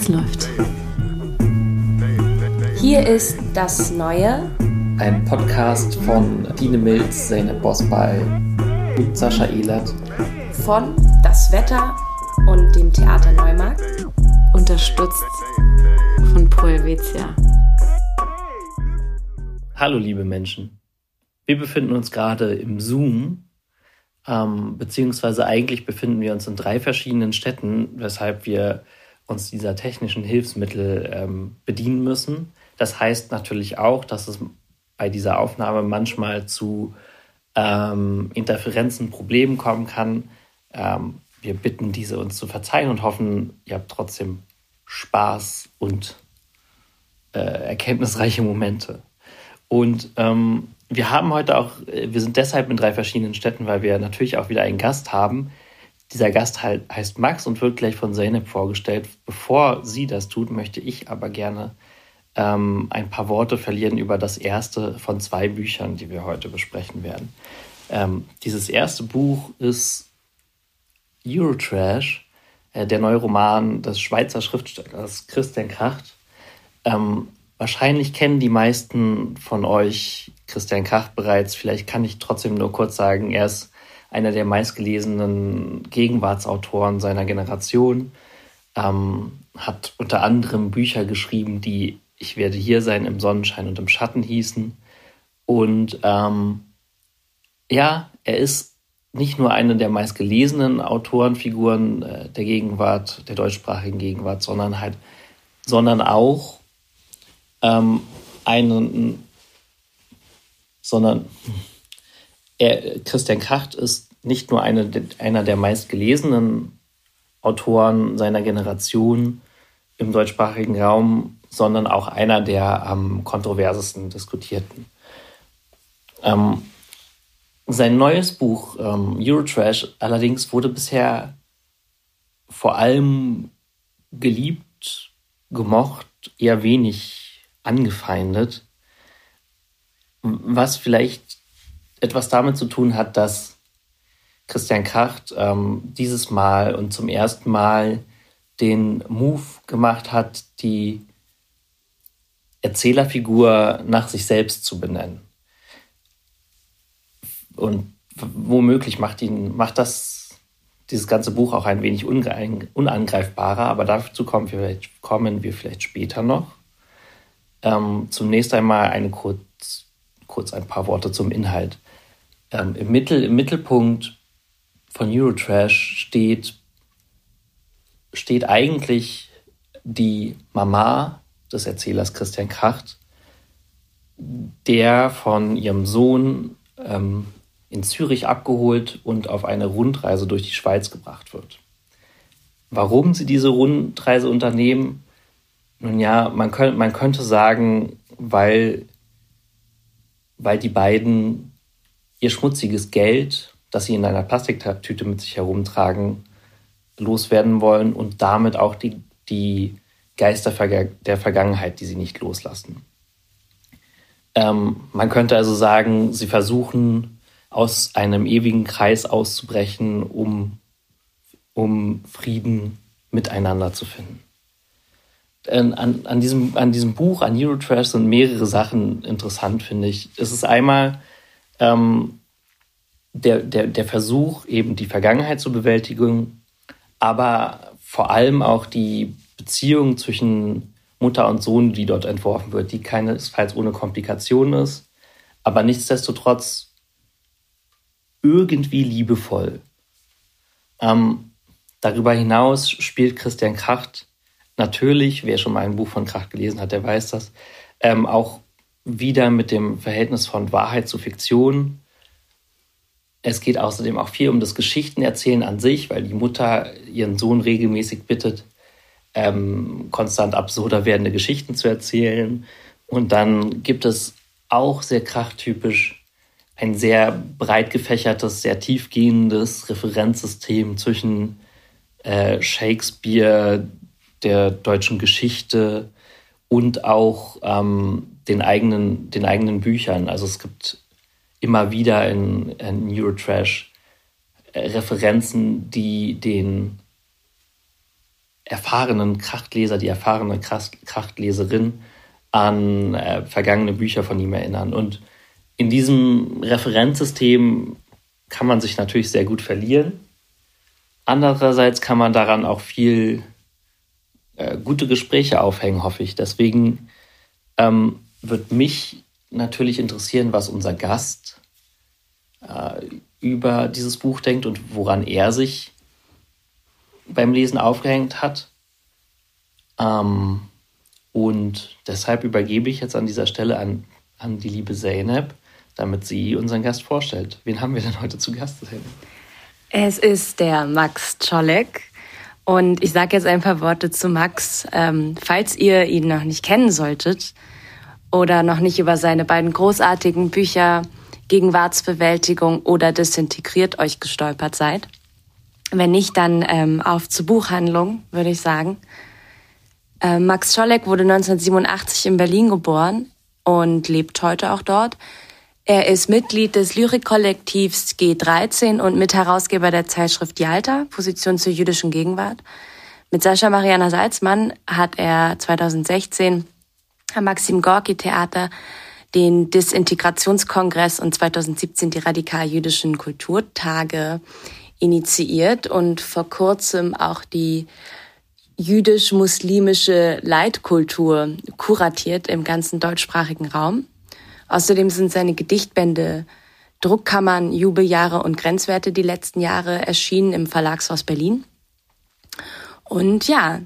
Es läuft. Hier ist das Neue. Ein Podcast von Dine Milz, Zeynep Bosbal und Sascha Ehlert. Von Das Wetter und dem Theater Neumarkt. Unterstützt von Proelvetia. Hallo liebe Menschen. Wir befinden uns gerade im Zoom ähm, beziehungsweise eigentlich befinden wir uns in drei verschiedenen Städten, weshalb wir uns dieser technischen Hilfsmittel ähm, bedienen müssen. Das heißt natürlich auch, dass es bei dieser Aufnahme manchmal zu ähm, Interferenzen, Problemen kommen kann. Ähm, wir bitten diese uns zu verzeihen und hoffen, ihr habt trotzdem Spaß und äh, erkenntnisreiche Momente. Und ähm, wir haben heute auch, äh, wir sind deshalb in drei verschiedenen Städten, weil wir natürlich auch wieder einen Gast haben. Dieser Gast halt, heißt Max und wird gleich von Zeynep vorgestellt. Bevor sie das tut, möchte ich aber gerne ähm, ein paar Worte verlieren über das erste von zwei Büchern, die wir heute besprechen werden. Ähm, dieses erste Buch ist Eurotrash, äh, der neue Roman des Schweizer Schriftstellers Christian Kracht. Ähm, wahrscheinlich kennen die meisten von euch Christian Kracht bereits. Vielleicht kann ich trotzdem nur kurz sagen, er ist einer der meistgelesenen Gegenwartsautoren seiner Generation, ähm, hat unter anderem Bücher geschrieben, die Ich werde hier sein im Sonnenschein und im Schatten hießen. Und ähm, ja, er ist nicht nur eine der meistgelesenen Autorenfiguren äh, der Gegenwart, der deutschsprachigen Gegenwart, sondern halt, sondern auch ähm, einen sondern er, Christian Kracht ist nicht nur eine, einer der meistgelesenen Autoren seiner Generation im deutschsprachigen Raum, sondern auch einer der am kontroversesten diskutierten. Ähm, sein neues Buch ähm, Eurotrash allerdings wurde bisher vor allem geliebt, gemocht, eher wenig angefeindet was vielleicht etwas damit zu tun hat, dass Christian Kracht ähm, dieses Mal und zum ersten Mal den Move gemacht hat, die Erzählerfigur nach sich selbst zu benennen. Und womöglich macht ihn, macht das dieses ganze Buch auch ein wenig unangreifbarer, aber dazu kommen wir vielleicht, kommen wir vielleicht später noch. Ähm, zunächst einmal eine kurze kurz ein paar Worte zum Inhalt. Ähm, im, Mittel, Im Mittelpunkt von Eurotrash steht, steht eigentlich die Mama des Erzählers Christian Kracht, der von ihrem Sohn ähm, in Zürich abgeholt und auf eine Rundreise durch die Schweiz gebracht wird. Warum sie diese Rundreise unternehmen? Nun ja, man, könnt, man könnte sagen, weil weil die beiden ihr schmutziges Geld, das sie in einer Plastiktüte mit sich herumtragen, loswerden wollen und damit auch die, die Geister der Vergangenheit, die sie nicht loslassen. Ähm, man könnte also sagen, sie versuchen aus einem ewigen Kreis auszubrechen, um, um Frieden miteinander zu finden. Äh, an, an, diesem, an diesem Buch, an Eurotrash, sind mehrere Sachen interessant, finde ich. Es ist einmal ähm, der, der, der Versuch, eben die Vergangenheit zu bewältigen, aber vor allem auch die Beziehung zwischen Mutter und Sohn, die dort entworfen wird, die keinesfalls ohne Komplikation ist, aber nichtsdestotrotz irgendwie liebevoll. Ähm, darüber hinaus spielt Christian Kracht natürlich, wer schon mal ein Buch von Kracht gelesen hat, der weiß das, ähm, auch wieder mit dem Verhältnis von Wahrheit zu Fiktion. Es geht außerdem auch viel um das Geschichtenerzählen an sich, weil die Mutter ihren Sohn regelmäßig bittet, ähm, konstant absurder werdende Geschichten zu erzählen. Und dann gibt es auch sehr krachttypisch ein sehr breit gefächertes, sehr tiefgehendes Referenzsystem zwischen äh, Shakespeare, der deutschen Geschichte und auch ähm, den, eigenen, den eigenen Büchern. Also es gibt immer wieder in, in Eurotrash äh, Referenzen, die den erfahrenen Krachtleser, die erfahrene Krachtleserin an äh, vergangene Bücher von ihm erinnern. Und in diesem Referenzsystem kann man sich natürlich sehr gut verlieren. Andererseits kann man daran auch viel äh, gute Gespräche aufhängen, hoffe ich. Deswegen ähm, wird mich natürlich interessieren, was unser Gast äh, über dieses Buch denkt und woran er sich beim Lesen aufgehängt hat. Ähm, und deshalb übergebe ich jetzt an dieser Stelle an, an die liebe Zeynep, damit sie unseren Gast vorstellt. Wen haben wir denn heute zu Gast? Es ist der Max Czolek. Und ich sage jetzt ein paar Worte zu Max. Ähm, falls ihr ihn noch nicht kennen solltet oder noch nicht über seine beiden großartigen Bücher Gegenwartsbewältigung oder Disintegriert euch gestolpert seid. Wenn nicht, dann ähm, auf zur Buchhandlung, würde ich sagen. Äh, Max Scholleck wurde 1987 in Berlin geboren und lebt heute auch dort. Er ist Mitglied des Lyrikkollektivs G13 und Mitherausgeber der Zeitschrift Yalta, Position zur jüdischen Gegenwart. Mit Sascha Mariana Salzmann hat er 2016 am Maxim Gorki Theater den Disintegrationskongress und 2017 die radikal-jüdischen Kulturtage initiiert und vor kurzem auch die jüdisch-muslimische Leitkultur kuratiert im ganzen deutschsprachigen Raum. Außerdem sind seine Gedichtbände Druckkammern, Jubeljahre und Grenzwerte die letzten Jahre erschienen im Verlagshaus Berlin. Und ja,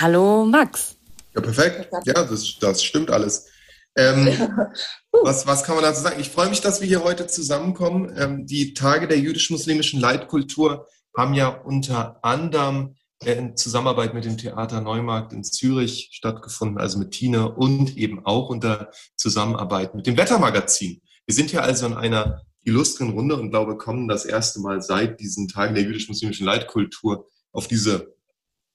hallo Max. Ja, perfekt. Ja, das, das stimmt alles. Ähm, was, was kann man dazu sagen? Ich freue mich, dass wir hier heute zusammenkommen. Ähm, die Tage der jüdisch-muslimischen Leitkultur haben ja unter anderem in Zusammenarbeit mit dem Theater Neumarkt in Zürich stattgefunden, also mit Tine und eben auch unter Zusammenarbeit mit dem Wettermagazin. Wir sind hier also in einer illustren Runde und glaube, kommen das erste Mal seit diesen Tagen der jüdisch-muslimischen Leitkultur auf diese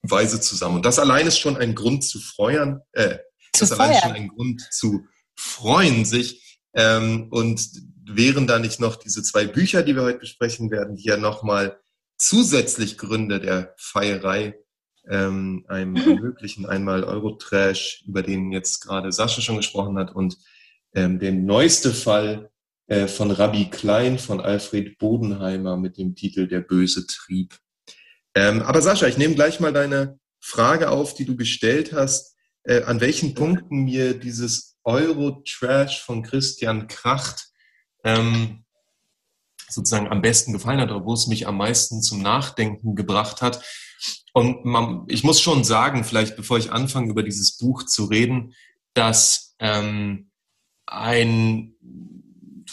Weise zusammen. Und das allein ist schon ein Grund zu freuen, äh, zu das allein ist schon ein Grund zu freuen sich. Ähm, und wären da nicht noch diese zwei Bücher, die wir heute besprechen werden, die ja nochmal zusätzlich Gründe der Feierei ähm, einem ermöglichen. Einmal Eurotrash, über den jetzt gerade Sascha schon gesprochen hat, und ähm, den neueste Fall äh, von Rabbi Klein von Alfred Bodenheimer mit dem Titel Der böse Trieb. Ähm, aber Sascha, ich nehme gleich mal deine Frage auf, die du gestellt hast, äh, an welchen Punkten mir dieses Eurotrash von Christian Kracht ähm, sozusagen am besten gefallen hat oder wo es mich am meisten zum Nachdenken gebracht hat. Und man, ich muss schon sagen, vielleicht bevor ich anfange, über dieses Buch zu reden, dass ähm, ein,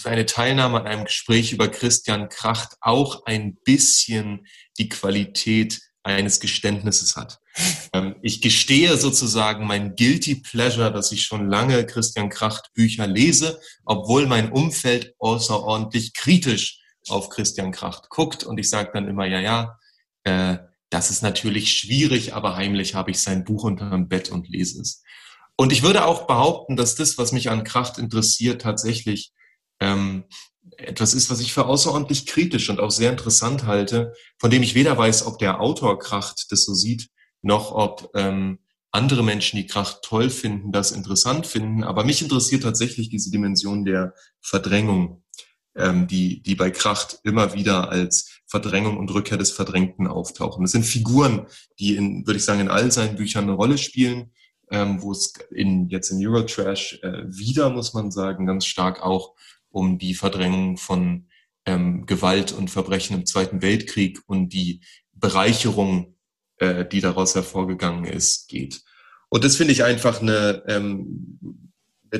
seine Teilnahme an einem Gespräch über Christian Kracht auch ein bisschen die Qualität eines Geständnisses hat. Ähm, ich gestehe sozusagen mein Guilty Pleasure, dass ich schon lange Christian Kracht Bücher lese, obwohl mein Umfeld außerordentlich kritisch auf Christian Kracht guckt und ich sage dann immer, ja, ja, äh, das ist natürlich schwierig, aber heimlich habe ich sein Buch unter dem Bett und lese es. Und ich würde auch behaupten, dass das, was mich an Kracht interessiert, tatsächlich ähm, etwas ist, was ich für außerordentlich kritisch und auch sehr interessant halte, von dem ich weder weiß, ob der Autor Kracht das so sieht, noch ob ähm, andere Menschen, die Kracht toll finden, das interessant finden. Aber mich interessiert tatsächlich diese Dimension der Verdrängung ähm, die, die bei Kracht immer wieder als Verdrängung und Rückkehr des Verdrängten auftauchen. Das sind Figuren, die in, würde ich sagen, in all seinen Büchern eine Rolle spielen, ähm, wo es in, jetzt in Eurotrash äh, wieder, muss man sagen, ganz stark auch um die Verdrängung von ähm, Gewalt und Verbrechen im Zweiten Weltkrieg und die Bereicherung, äh, die daraus hervorgegangen ist, geht. Und das finde ich einfach eine, ähm,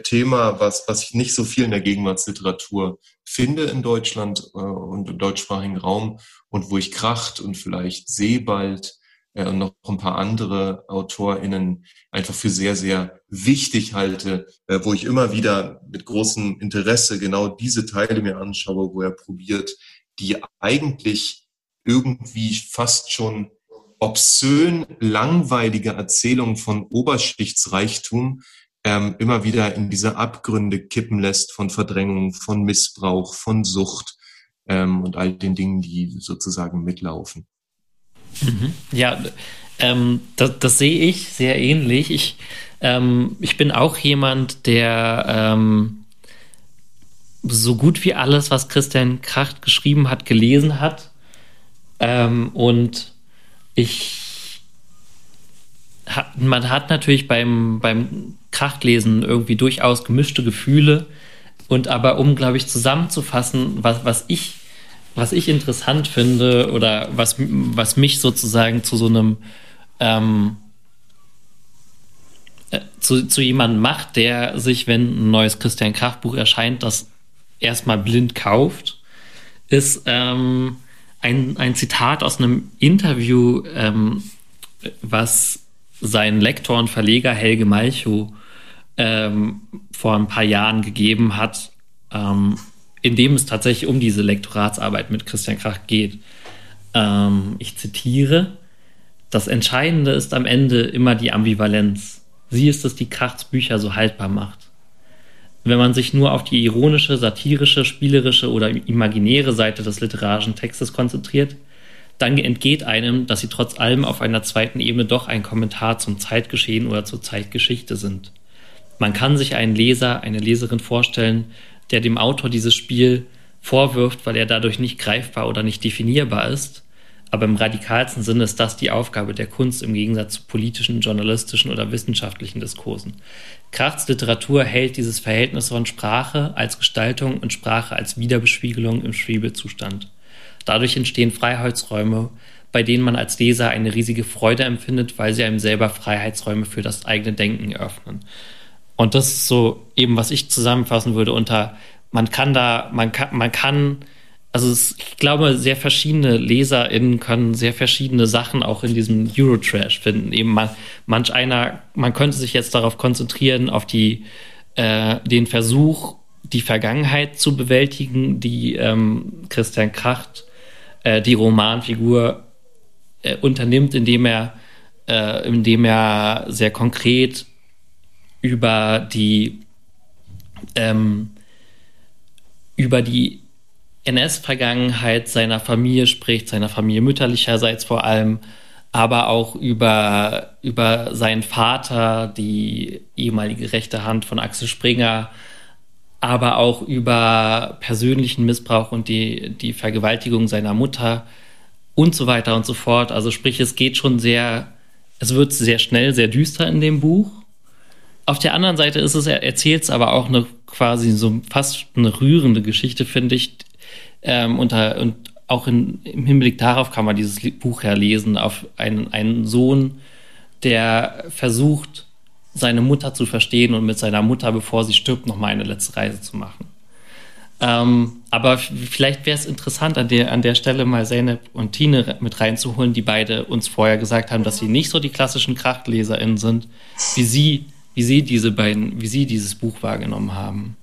Thema, was, was ich nicht so viel in der Gegenwartsliteratur finde in Deutschland äh, und im deutschsprachigen Raum und wo ich Kracht und vielleicht Sebald äh, und noch ein paar andere AutorInnen einfach für sehr, sehr wichtig halte, äh, wo ich immer wieder mit großem Interesse genau diese Teile mir anschaue, wo er probiert, die eigentlich irgendwie fast schon obszön langweilige Erzählung von Oberschichtsreichtum ähm, immer wieder in diese Abgründe kippen lässt von Verdrängung, von Missbrauch, von Sucht ähm, und all den Dingen, die sozusagen mitlaufen. Mhm. Ja, Ähm, das, das, sehe ich sehr ähnlich. Ich, ähm, ich bin auch jemand, der ähm, so gut wie alles, was Christian Kracht geschrieben hat, gelesen hat. Ähm, und ich man hat natürlich beim, beim Krachtlesen irgendwie durchaus gemischte Gefühle. Und aber um, glaube ich, zusammenzufassen, was, was ich, was ich interessant finde oder was, was mich sozusagen zu so einem ähm, äh, zu, zu jemandem macht, der sich, wenn ein neues Christian Krach Buch erscheint, das erstmal blind kauft, ist ähm, ein, ein Zitat aus einem Interview, ähm, was sein Lektor und Verleger Helge Malchow ähm, vor ein paar Jahren gegeben hat, ähm, in dem es tatsächlich um diese Lektoratsarbeit mit Christian Krach geht. Ähm, ich zitiere, das Entscheidende ist am Ende immer die Ambivalenz. Sie ist es, die Krachts Bücher so haltbar macht. Wenn man sich nur auf die ironische, satirische, spielerische oder imaginäre Seite des literarischen Textes konzentriert, dann entgeht einem, dass sie trotz allem auf einer zweiten Ebene doch ein Kommentar zum Zeitgeschehen oder zur Zeitgeschichte sind. Man kann sich einen Leser, eine Leserin vorstellen, der dem Autor dieses Spiel vorwirft, weil er dadurch nicht greifbar oder nicht definierbar ist, aber im radikalsten Sinne ist das die Aufgabe der Kunst im Gegensatz zu politischen, journalistischen oder wissenschaftlichen Diskursen. Krachts Literatur hält dieses Verhältnis von Sprache als Gestaltung und Sprache als Wiederbespiegelung im Schwebezustand. Dadurch entstehen Freiheitsräume, bei denen man als Leser eine riesige Freude empfindet, weil sie einem selber Freiheitsräume für das eigene Denken eröffnen. Und das ist so eben, was ich zusammenfassen würde unter, man kann da, man kann, man kann also es, ich glaube, sehr verschiedene LeserInnen können sehr verschiedene Sachen auch in diesem Eurotrash finden. Eben man, manch einer, man könnte sich jetzt darauf konzentrieren, auf die, äh, den Versuch, die Vergangenheit zu bewältigen, die ähm, Christian Kracht, äh, die Romanfigur, äh, unternimmt, indem er, äh, indem er sehr konkret über die ähm, über die NS-Vergangenheit seiner Familie spricht, seiner Familie mütterlicherseits vor allem, aber auch über, über seinen Vater, die ehemalige rechte Hand von Axel Springer, aber auch über persönlichen Missbrauch und die, die Vergewaltigung seiner Mutter und so weiter und so fort. Also sprich, es geht schon sehr, es wird sehr schnell, sehr düster in dem Buch. Auf der anderen Seite ist es, er erzählt es aber auch eine quasi so fast eine rührende Geschichte, finde ich, ähm, und, und auch in, im Hinblick darauf kann man dieses Buch ja lesen, auf einen, einen Sohn, der versucht, seine Mutter zu verstehen und mit seiner Mutter, bevor sie stirbt, nochmal eine letzte Reise zu machen. Ähm, aber vielleicht wäre es interessant, an der, an der Stelle mal Zeynep und Tine mit reinzuholen, die beide uns vorher gesagt haben, dass sie nicht so die klassischen KrachtleserInnen sind, wie sie, wie sie diese beiden, wie sie dieses Buch wahrgenommen haben.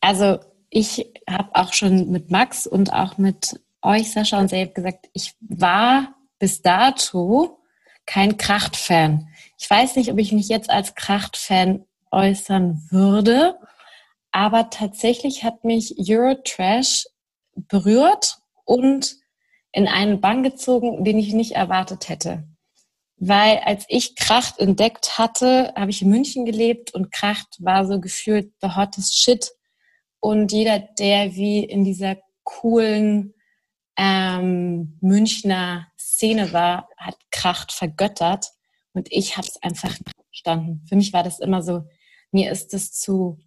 Also ich habe auch schon mit Max und auch mit euch, Sascha und Selb, gesagt, ich war bis dato kein Kracht-Fan. Ich weiß nicht, ob ich mich jetzt als Kracht-Fan äußern würde, aber tatsächlich hat mich Eurotrash berührt und in einen Bann gezogen, den ich nicht erwartet hätte. Weil als ich Kracht entdeckt hatte, habe ich in München gelebt und Kracht war so gefühlt the hottest shit und jeder, der wie in dieser coolen ähm, Münchner Szene war, hat Kracht vergöttert. Und ich habe es einfach nicht verstanden. Für mich war das immer so, mir ist es zu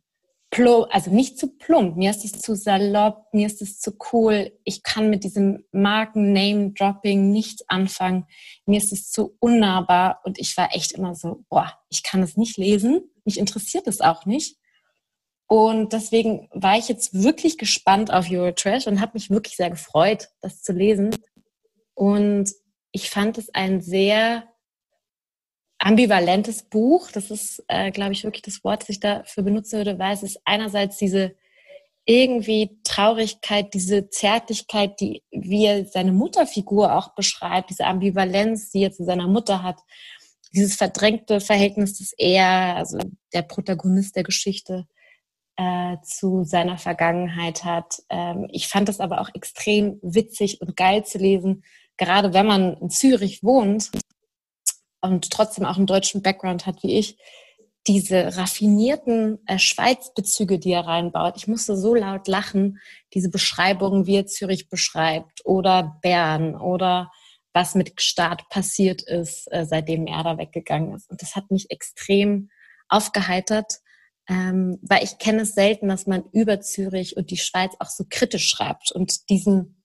plump, also nicht zu plump, mir ist es zu salopp, mir ist es zu cool. Ich kann mit diesem Marken-Name-Dropping nichts anfangen. Mir ist es zu unnahbar und ich war echt immer so, boah, ich kann es nicht lesen. Mich interessiert es auch nicht. Und deswegen war ich jetzt wirklich gespannt auf Eurotrash und habe mich wirklich sehr gefreut, das zu lesen. Und ich fand es ein sehr ambivalentes Buch. Das ist, äh, glaube ich, wirklich das Wort, das ich dafür benutzen würde, weil es ist einerseits diese irgendwie Traurigkeit, diese Zärtlichkeit, die wie er seine Mutterfigur auch beschreibt, diese Ambivalenz, die er zu seiner Mutter hat, dieses verdrängte Verhältnis, das er, also der Protagonist der Geschichte, äh, zu seiner Vergangenheit hat. Ähm, ich fand es aber auch extrem witzig und geil zu lesen, gerade wenn man in Zürich wohnt und trotzdem auch einen deutschen Background hat wie ich, diese raffinierten äh, Schweizbezüge, die er reinbaut. Ich musste so laut lachen, diese Beschreibungen, wie er Zürich beschreibt oder Bern oder was mit Staat passiert ist, äh, seitdem er da weggegangen ist. Und das hat mich extrem aufgeheitert, ähm, weil ich kenne es selten, dass man über Zürich und die Schweiz auch so kritisch schreibt und diesen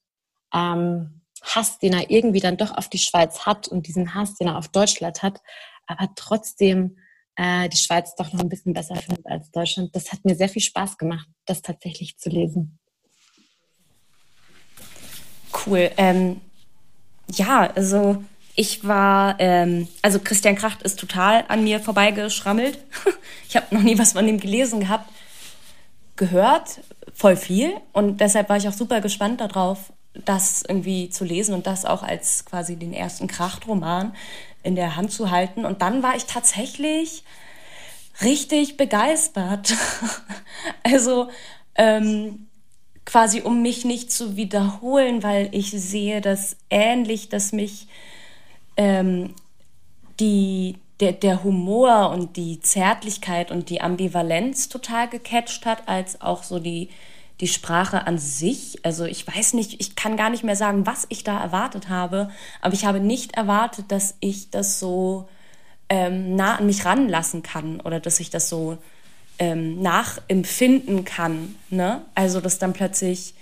ähm, Hass, den er irgendwie dann doch auf die Schweiz hat und diesen Hass, den er auf Deutschland hat, aber trotzdem äh, die Schweiz doch noch ein bisschen besser findet als Deutschland. Das hat mir sehr viel Spaß gemacht, das tatsächlich zu lesen. Cool. Ähm, ja, also ich war, ähm, also Christian Kracht ist total an mir vorbeigeschrammelt. ich habe noch nie was von ihm gelesen gehabt, gehört, voll viel. Und deshalb war ich auch super gespannt darauf, das irgendwie zu lesen und das auch als quasi den ersten Krachtroman in der Hand zu halten. Und dann war ich tatsächlich richtig begeistert. also ähm, quasi um mich nicht zu wiederholen, weil ich sehe das ähnlich, dass mich ähm, die, der, der Humor und die Zärtlichkeit und die Ambivalenz total gecatcht hat, als auch so die, die Sprache an sich. Also ich weiß nicht, ich kann gar nicht mehr sagen, was ich da erwartet habe, aber ich habe nicht erwartet, dass ich das so ähm, nah an mich ranlassen kann oder dass ich das so ähm, nachempfinden kann. Ne? Also dass dann plötzlich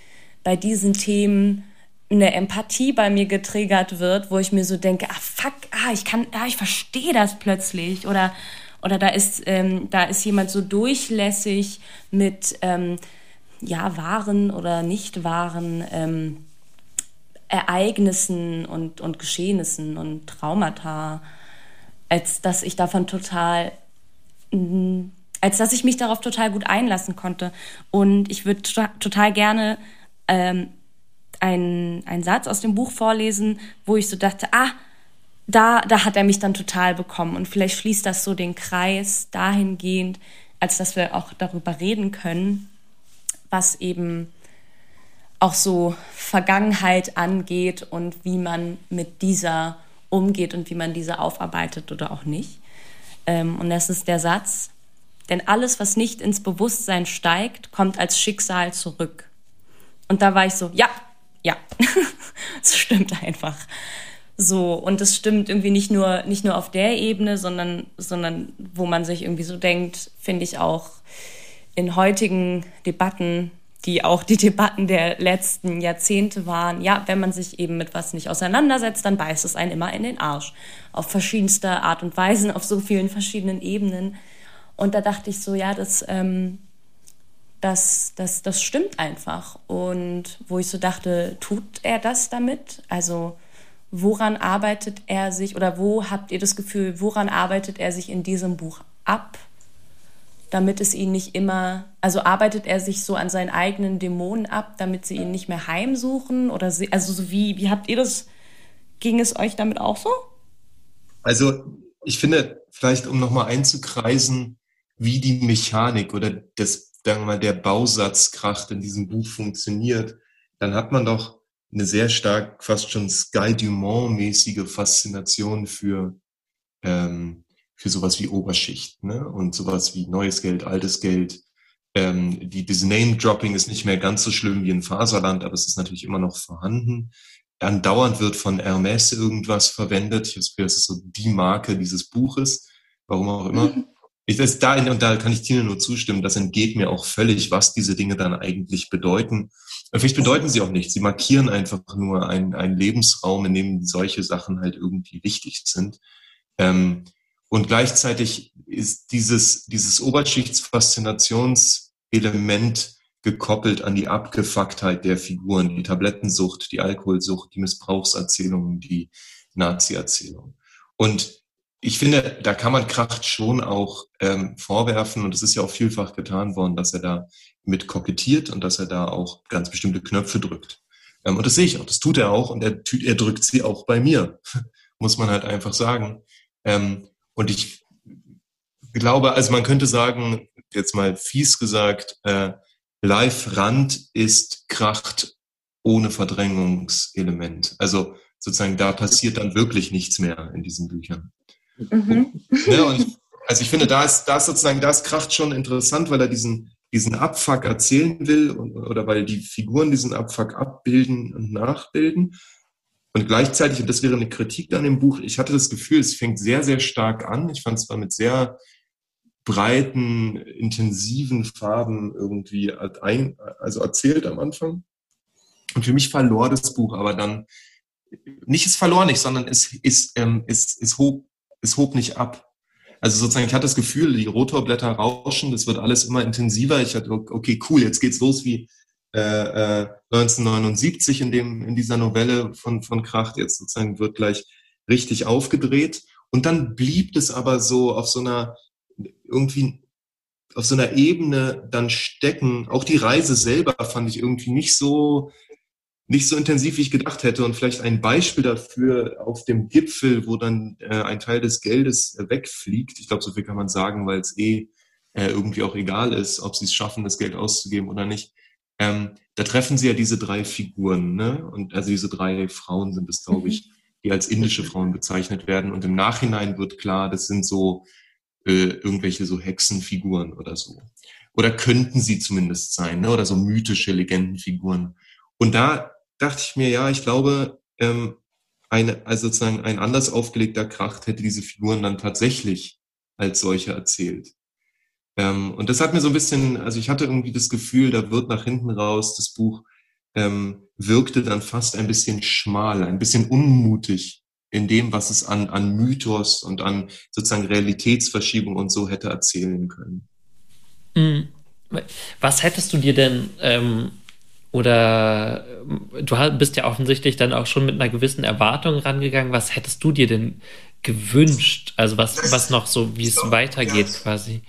bei diesen Themen eine Empathie bei mir getriggert wird, wo ich mir so denke, ah fuck, ah ich kann, ah ich verstehe das plötzlich oder oder da ist ähm, da ist jemand so durchlässig mit ähm, ja, wahren oder nicht wahren ähm, Ereignissen und, und Geschehnissen und Traumata, als dass ich davon total, mm, als dass ich mich darauf total gut einlassen konnte. Und ich würde total gerne ähm, einen, einen Satz aus dem Buch vorlesen, wo ich so dachte, ah, da, da hat er mich dann total bekommen. Und vielleicht schließt das so den Kreis dahingehend, als dass wir auch darüber reden können, was eben auch so Vergangenheit angeht und wie man mit dieser umgeht und wie man diese aufarbeitet oder auch nicht. Ähm, und das ist der Satz, denn alles, was nicht ins Bewusstsein steigt, kommt als Schicksal zurück. Und da war ich so, ja, ja, es stimmt einfach. So, und es stimmt irgendwie nicht nur, nicht nur auf der Ebene, sondern, sondern wo man sich irgendwie so denkt, finde ich auch, in heutigen Debatten, die auch die Debatten der letzten Jahrzehnte waren, ja, wenn man sich eben mit was nicht auseinandersetzt, dann beißt es einen immer in den Arsch. Auf verschiedenste Art und Weisen, auf so vielen verschiedenen Ebenen. Und da dachte ich so, ja, das, ähm, das, das, das stimmt einfach. Und wo ich so dachte, tut er das damit? Also woran arbeitet er sich oder wo habt ihr das Gefühl, woran arbeitet er sich in diesem Buch ab? Damit es ihn nicht immer, also arbeitet er sich so an seinen eigenen Dämonen ab, damit sie ihn nicht mehr heimsuchen oder sie, also so wie, wie habt ihr das, ging es euch damit auch so? Also ich finde, vielleicht um nochmal einzukreisen, wie die Mechanik oder das, sagen wir mal, der Bausatzkraft in diesem Buch funktioniert, dann hat man doch eine sehr stark, fast schon Sky Dumont-mäßige Faszination für ähm, für sowas wie Oberschicht ne? und sowas wie neues Geld, altes Geld. Ähm, die, diese Name-Dropping ist nicht mehr ganz so schlimm wie in Faserland, aber es ist natürlich immer noch vorhanden. Andauernd wird von Hermes irgendwas verwendet. Ich habe das ist so die Marke dieses Buches, warum auch immer. Mhm. Ich, das da, und da kann ich Tina nur zustimmen, das entgeht mir auch völlig, was diese Dinge dann eigentlich bedeuten. Vielleicht bedeuten sie auch nichts. Sie markieren einfach nur einen, einen Lebensraum, in dem solche Sachen halt irgendwie wichtig sind. Ähm, und gleichzeitig ist dieses, dieses Oberschichtsfaszinationselement gekoppelt an die Abgefucktheit der Figuren, die Tablettensucht, die Alkoholsucht, die Missbrauchserzählungen, die Nazi-Erzählungen. Und ich finde, da kann man Kracht schon auch ähm, vorwerfen, und es ist ja auch vielfach getan worden, dass er da mit kokettiert und dass er da auch ganz bestimmte Knöpfe drückt. Ähm, und das sehe ich auch, das tut er auch und er, er drückt sie auch bei mir, muss man halt einfach sagen. Ähm, und ich glaube, also man könnte sagen, jetzt mal fies gesagt, äh, Live-Rand ist Kracht ohne Verdrängungselement. Also sozusagen da passiert dann wirklich nichts mehr in diesen Büchern. Mhm. Ne, und also ich finde, da ist, da ist sozusagen, da ist Kracht schon interessant, weil er diesen, diesen Abfuck erzählen will und, oder weil die Figuren diesen Abfuck abbilden und nachbilden. Und gleichzeitig, und das wäre eine Kritik an dem Buch, ich hatte das Gefühl, es fängt sehr, sehr stark an. Ich fand es war mit sehr breiten, intensiven Farben irgendwie ein, also erzählt am Anfang. Und für mich verlor das Buch aber dann, nicht es verlor nicht, sondern es, es, ähm, es, es, hob, es hob nicht ab. Also sozusagen, ich hatte das Gefühl, die Rotorblätter rauschen, das wird alles immer intensiver. Ich hatte, okay, cool, jetzt geht's los wie äh, äh, 1979 in dem in dieser Novelle von von Kracht. Jetzt sozusagen wird gleich richtig aufgedreht. Und dann blieb es aber so auf so einer irgendwie auf so einer Ebene dann stecken. Auch die Reise selber fand ich irgendwie nicht so nicht so intensiv, wie ich gedacht hätte. Und vielleicht ein Beispiel dafür auf dem Gipfel, wo dann äh, ein Teil des Geldes äh, wegfliegt. Ich glaube, so viel kann man sagen, weil es eh äh, irgendwie auch egal ist, ob sie es schaffen, das Geld auszugeben oder nicht. Ähm, da treffen sie ja diese drei Figuren, ne? Und also diese drei Frauen sind es, glaube ich, die als indische Frauen bezeichnet werden. Und im Nachhinein wird klar, das sind so äh, irgendwelche so Hexenfiguren oder so. Oder könnten sie zumindest sein, ne? Oder so mythische Legendenfiguren. Und da dachte ich mir, ja, ich glaube, ähm, eine, also sozusagen ein anders aufgelegter Kracht hätte diese Figuren dann tatsächlich als solche erzählt. Ähm, und das hat mir so ein bisschen, also ich hatte irgendwie das Gefühl, da wird nach hinten raus, das Buch ähm, wirkte dann fast ein bisschen schmal, ein bisschen unmutig in dem, was es an, an Mythos und an sozusagen Realitätsverschiebung und so hätte erzählen können. Mhm. Was hättest du dir denn ähm, oder du bist ja offensichtlich dann auch schon mit einer gewissen Erwartung rangegangen. Was hättest du dir denn gewünscht? Also was, was noch so, wie es weitergeht quasi?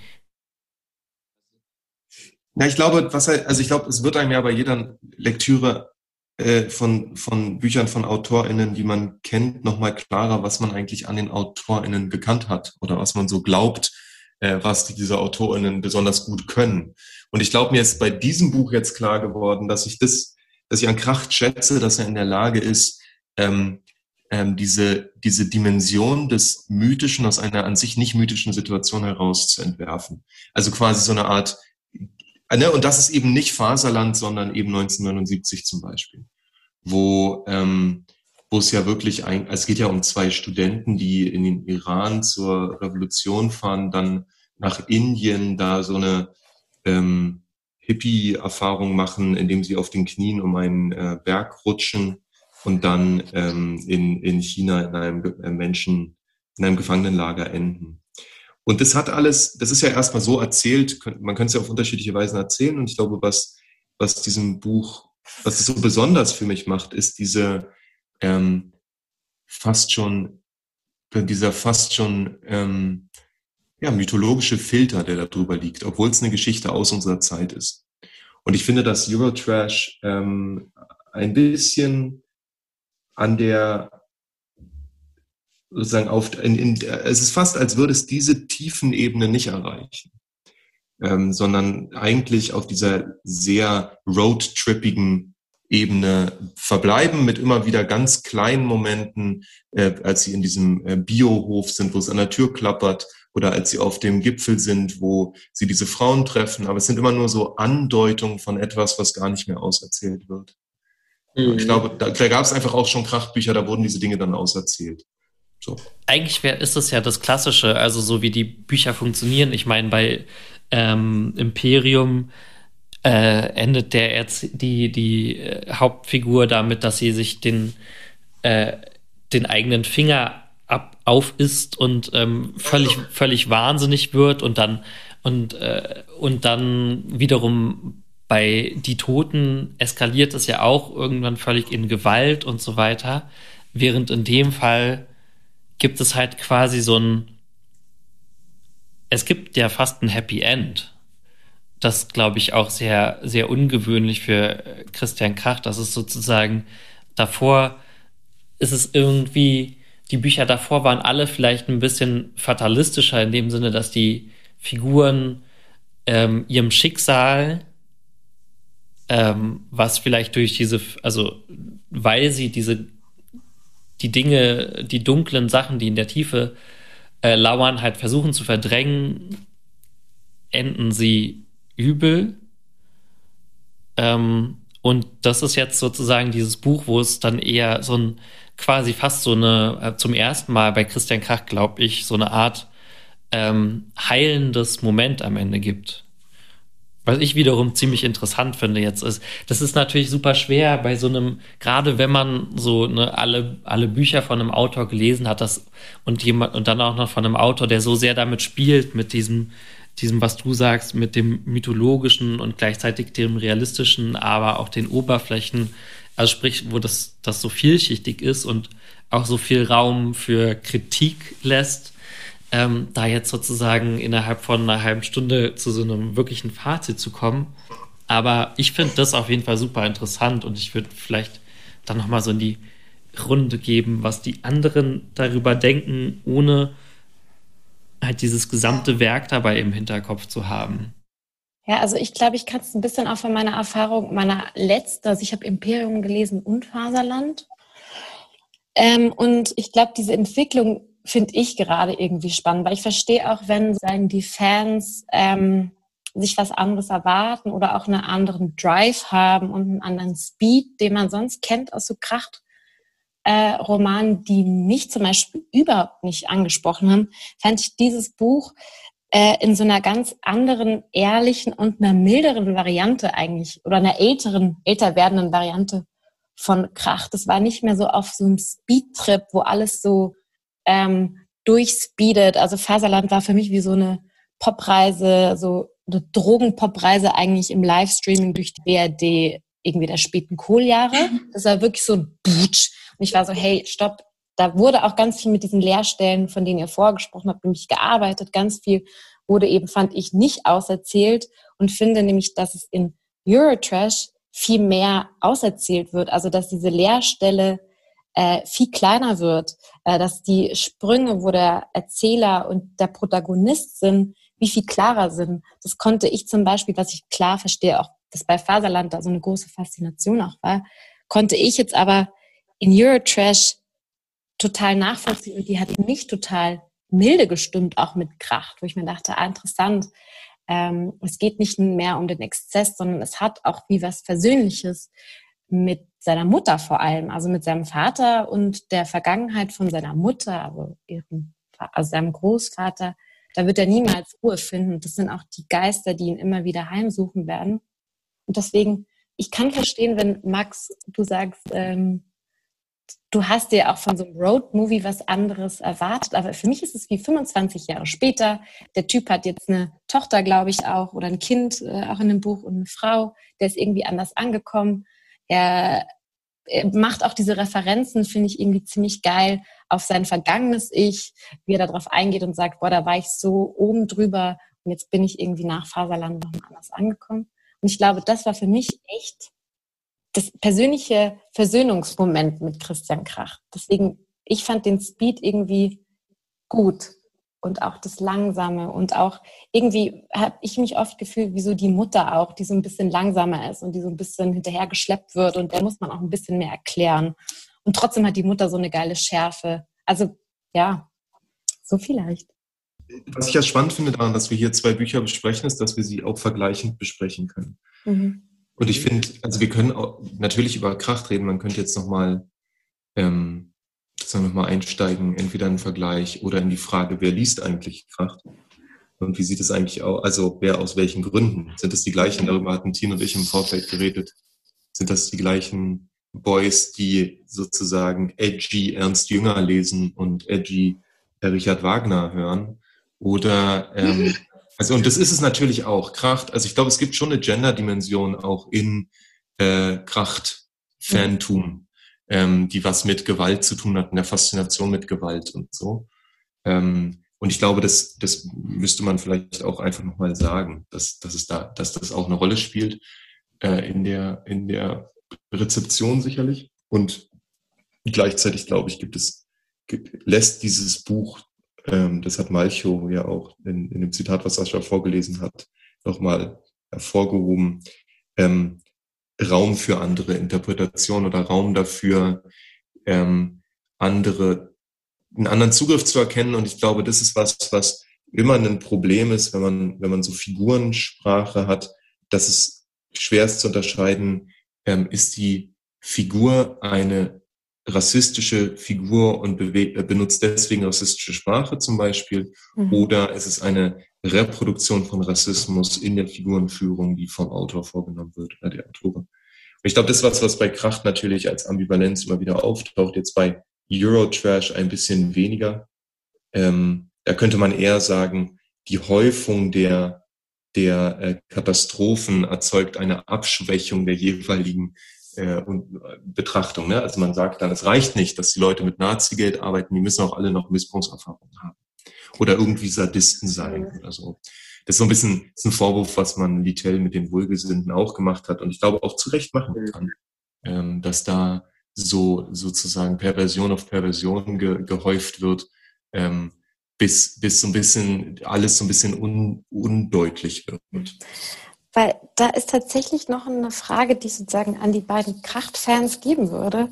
Ja, ich glaube, was halt, also ich glaube, es wird einem ja bei jeder Lektüre äh, von, von Büchern von AutorInnen, die man kennt, nochmal klarer, was man eigentlich an den AutorInnen gekannt hat oder was man so glaubt, äh, was diese AutorInnen besonders gut können. Und ich glaube, mir ist bei diesem Buch jetzt klar geworden, dass ich das, dass ich an Kracht schätze, dass er in der Lage ist, ähm, ähm, diese, diese Dimension des Mythischen aus einer an sich nicht mythischen Situation heraus zu entwerfen. Also quasi so eine Art, ne, und das ist eben nicht Faserland, sondern eben 1979 zum Beispiel, wo, ähm, wo es ja wirklich ein, es geht ja um zwei Studenten, die in den Iran zur Revolution fahren, dann nach Indien da so eine ähm, Hippie-Erfahrung machen, indem sie auf den Knien um einen äh, Berg rutschen und dann ähm, in, in China in einem äh, Menschen, in einem Gefangenenlager enden. Und das hat alles, das ist ja erstmal so erzählt, man könnte es ja auf unterschiedliche Weisen erzählen. Und ich glaube, was, was diesem Buch, was es so besonders für mich macht, ist diese ähm, fast schon, dieser fast schon ähm, ja, mythologische Filter, der da drüber liegt, obwohl es eine Geschichte aus unserer Zeit ist. Und ich finde, dass Eurotrash ähm, ein bisschen an der sozusagen auf in, in, es ist fast, als würde es diese tiefen Ebene nicht erreichen, ähm, sondern eigentlich auf dieser sehr roadtrippigen Ebene verbleiben mit immer wieder ganz kleinen Momenten, äh, als sie in diesem äh, Biohof sind, wo es an der Tür klappert oder als sie auf dem Gipfel sind, wo sie diese Frauen treffen. Aber es sind immer nur so Andeutungen von etwas, was gar nicht mehr auserzählt wird. Mhm. Ich glaube, da, da gab es einfach auch schon Krachtbücher, da wurden diese Dinge dann auserzählt. So. Eigentlich wär, ist es ja das Klassische, also so wie die Bücher funktionieren. Ich meine, bei ähm, Imperium äh, endet der Erz die, die äh, Hauptfigur damit, dass sie sich den, äh, den eigenen Finger ab, auf ist und ähm, völlig, völlig wahnsinnig wird und dann und, äh, und dann wiederum bei Die Toten eskaliert es ja auch irgendwann völlig in Gewalt und so weiter. Während in dem Fall gibt es halt quasi so ein, es gibt ja fast ein Happy End. Das glaube ich auch sehr, sehr ungewöhnlich für Christian Krach. Das ist sozusagen davor ist es irgendwie die Bücher davor waren alle vielleicht ein bisschen fatalistischer in dem Sinne, dass die Figuren ähm, ihrem Schicksal, ähm, was vielleicht durch diese, also weil sie diese, die Dinge, die dunklen Sachen, die in der Tiefe äh, lauern, halt versuchen zu verdrängen, enden sie übel. Ähm, und das ist jetzt sozusagen dieses Buch, wo es dann eher so ein quasi fast so eine, äh, zum ersten Mal bei Christian Krach, glaube ich, so eine Art ähm, heilendes Moment am Ende gibt. Was ich wiederum ziemlich interessant finde jetzt ist, das ist natürlich super schwer bei so einem, gerade wenn man so ne, alle, alle Bücher von einem Autor gelesen hat, das und jemand und dann auch noch von einem Autor, der so sehr damit spielt, mit diesem, diesem, was du sagst, mit dem mythologischen und gleichzeitig dem realistischen, aber auch den Oberflächen, also sprich, wo das, das so vielschichtig ist und auch so viel Raum für Kritik lässt ähm, da jetzt sozusagen innerhalb von einer halben Stunde zu so einem wirklichen Fazit zu kommen. Aber ich finde das auf jeden Fall super interessant und ich würde vielleicht dann nochmal so in die Runde geben, was die anderen darüber denken, ohne halt dieses gesamte Werk dabei im Hinterkopf zu haben. Ja, also ich glaube, ich kann es ein bisschen auch von meiner Erfahrung, meiner letzten, also ich habe Imperium gelesen und Faserland. Ähm, und ich glaube, diese Entwicklung finde ich gerade irgendwie spannend, weil ich verstehe auch, wenn sagen die Fans ähm, sich was anderes erwarten oder auch einen anderen Drive haben und einen anderen Speed, den man sonst kennt aus so Kracht. Äh, Romanen, die mich zum Beispiel überhaupt nicht angesprochen haben, fand ich dieses Buch äh, in so einer ganz anderen, ehrlichen und einer milderen Variante eigentlich oder einer älteren, älter werdenden Variante von Kracht. Das war nicht mehr so auf so einem Speedtrip, wo alles so ähm, durchspeedet. Also Faserland war für mich wie so eine Popreise, so eine Drogenpopreise eigentlich im Livestreaming durch die BRD irgendwie der späten Kohljahre. Mhm. Das war wirklich so ein Butsch. Und ich war so, hey, stopp. Da wurde auch ganz viel mit diesen Lehrstellen, von denen ihr vorgesprochen habt, nämlich gearbeitet. Ganz viel wurde eben, fand ich, nicht auserzählt und finde nämlich, dass es in Eurotrash viel mehr auserzählt wird. Also, dass diese Lehrstelle äh, viel kleiner wird, äh, dass die Sprünge, wo der Erzähler und der Protagonist sind, wie viel klarer sind. Das konnte ich zum Beispiel, was ich klar verstehe, auch dass bei Faserland da so eine große Faszination auch war, konnte ich jetzt aber in Eurotrash total nachvollziehen und die hat mich total milde gestimmt, auch mit Kracht, wo ich mir dachte, ah, interessant, ähm, es geht nicht mehr um den Exzess, sondern es hat auch wie was Versöhnliches mit seiner Mutter vor allem, also mit seinem Vater und der Vergangenheit von seiner Mutter, also, ihrem, also seinem Großvater, da wird er niemals Ruhe finden. Das sind auch die Geister, die ihn immer wieder heimsuchen werden. Und deswegen, ich kann verstehen, wenn Max, du sagst, ähm, du hast dir auch von so einem Road-Movie was anderes erwartet, aber für mich ist es wie 25 Jahre später. Der Typ hat jetzt eine Tochter, glaube ich, auch, oder ein Kind, äh, auch in dem Buch, und eine Frau, der ist irgendwie anders angekommen. Er, er macht auch diese Referenzen, finde ich irgendwie ziemlich geil, auf sein vergangenes Ich, wie er darauf eingeht und sagt, boah, da war ich so oben drüber und jetzt bin ich irgendwie nach Faserland nochmal anders angekommen. Und ich glaube, das war für mich echt das persönliche Versöhnungsmoment mit Christian Krach. Deswegen, ich fand den Speed irgendwie gut und auch das Langsame und auch irgendwie habe ich mich oft gefühlt wie so die Mutter auch, die so ein bisschen langsamer ist und die so ein bisschen hinterher geschleppt wird und der muss man auch ein bisschen mehr erklären. Und trotzdem hat die Mutter so eine geile Schärfe. Also ja, so vielleicht. Was ich ja spannend finde daran, dass wir hier zwei Bücher besprechen, ist, dass wir sie auch vergleichend besprechen können. Mhm. Und ich finde, also wir können auch natürlich über Kracht reden. Man könnte jetzt nochmal ähm, sagen wir mal, einsteigen, entweder in den Vergleich oder in die Frage, wer liest eigentlich Kracht? Und wie sieht es eigentlich aus? Also wer aus welchen Gründen? Sind es die gleichen? Darüber hatten Tine und ich im Vorfeld geredet. Sind das die gleichen Boys, die sozusagen edgy Ernst Jünger lesen und edgy Richard Wagner hören? Oder ähm, also und das ist es natürlich auch. Kracht, also ich glaube, es gibt schon eine Gender-Dimension auch in äh, Kracht-Fantum ähm, die was mit Gewalt zu tun hat, in der Faszination mit Gewalt und so. Ähm, und ich glaube, das, das müsste man vielleicht auch einfach nochmal sagen, dass, dass, es da, dass das auch eine Rolle spielt äh, in, der, in der Rezeption sicherlich. Und gleichzeitig, glaube ich, gibt es, lässt dieses Buch, ähm, das hat Malcho ja auch in, in dem Zitat, was Sascha vorgelesen hat, nochmal hervorgehoben, ähm, Raum für andere Interpretationen oder Raum dafür, ähm, andere einen anderen Zugriff zu erkennen. Und ich glaube, das ist was, was immer ein Problem ist, wenn man, wenn man so Figurensprache hat, dass es schwer ist zu unterscheiden, ähm, ist die Figur eine rassistische Figur und äh, benutzt deswegen rassistische Sprache zum Beispiel, mhm. oder ist es eine Reproduktion von Rassismus in der Figurenführung, die vom Autor vorgenommen wird oder der Autorin. Und ich glaube, das ist was, was bei Kracht natürlich als Ambivalenz immer wieder auftaucht, jetzt bei Eurotrash ein bisschen weniger. Ähm, da könnte man eher sagen, die Häufung der, der äh, Katastrophen erzeugt eine Abschwächung der jeweiligen äh, Betrachtung. Ne? Also man sagt dann, es reicht nicht, dass die Leute mit Nazi-Geld arbeiten, die müssen auch alle noch Missbrauchserfahrungen haben. Oder irgendwie Sadisten sein oder so. Das ist so ein bisschen ist ein Vorwurf, was man Littell mit den Wohlgesinnten auch gemacht hat und ich glaube auch zu Recht machen kann, ähm, dass da so sozusagen Perversion auf Perversion ge, gehäuft wird, ähm, bis, bis so ein bisschen alles so ein bisschen un, undeutlich wird. Weil da ist tatsächlich noch eine Frage, die ich sozusagen an die beiden Kracht-Fans geben würde.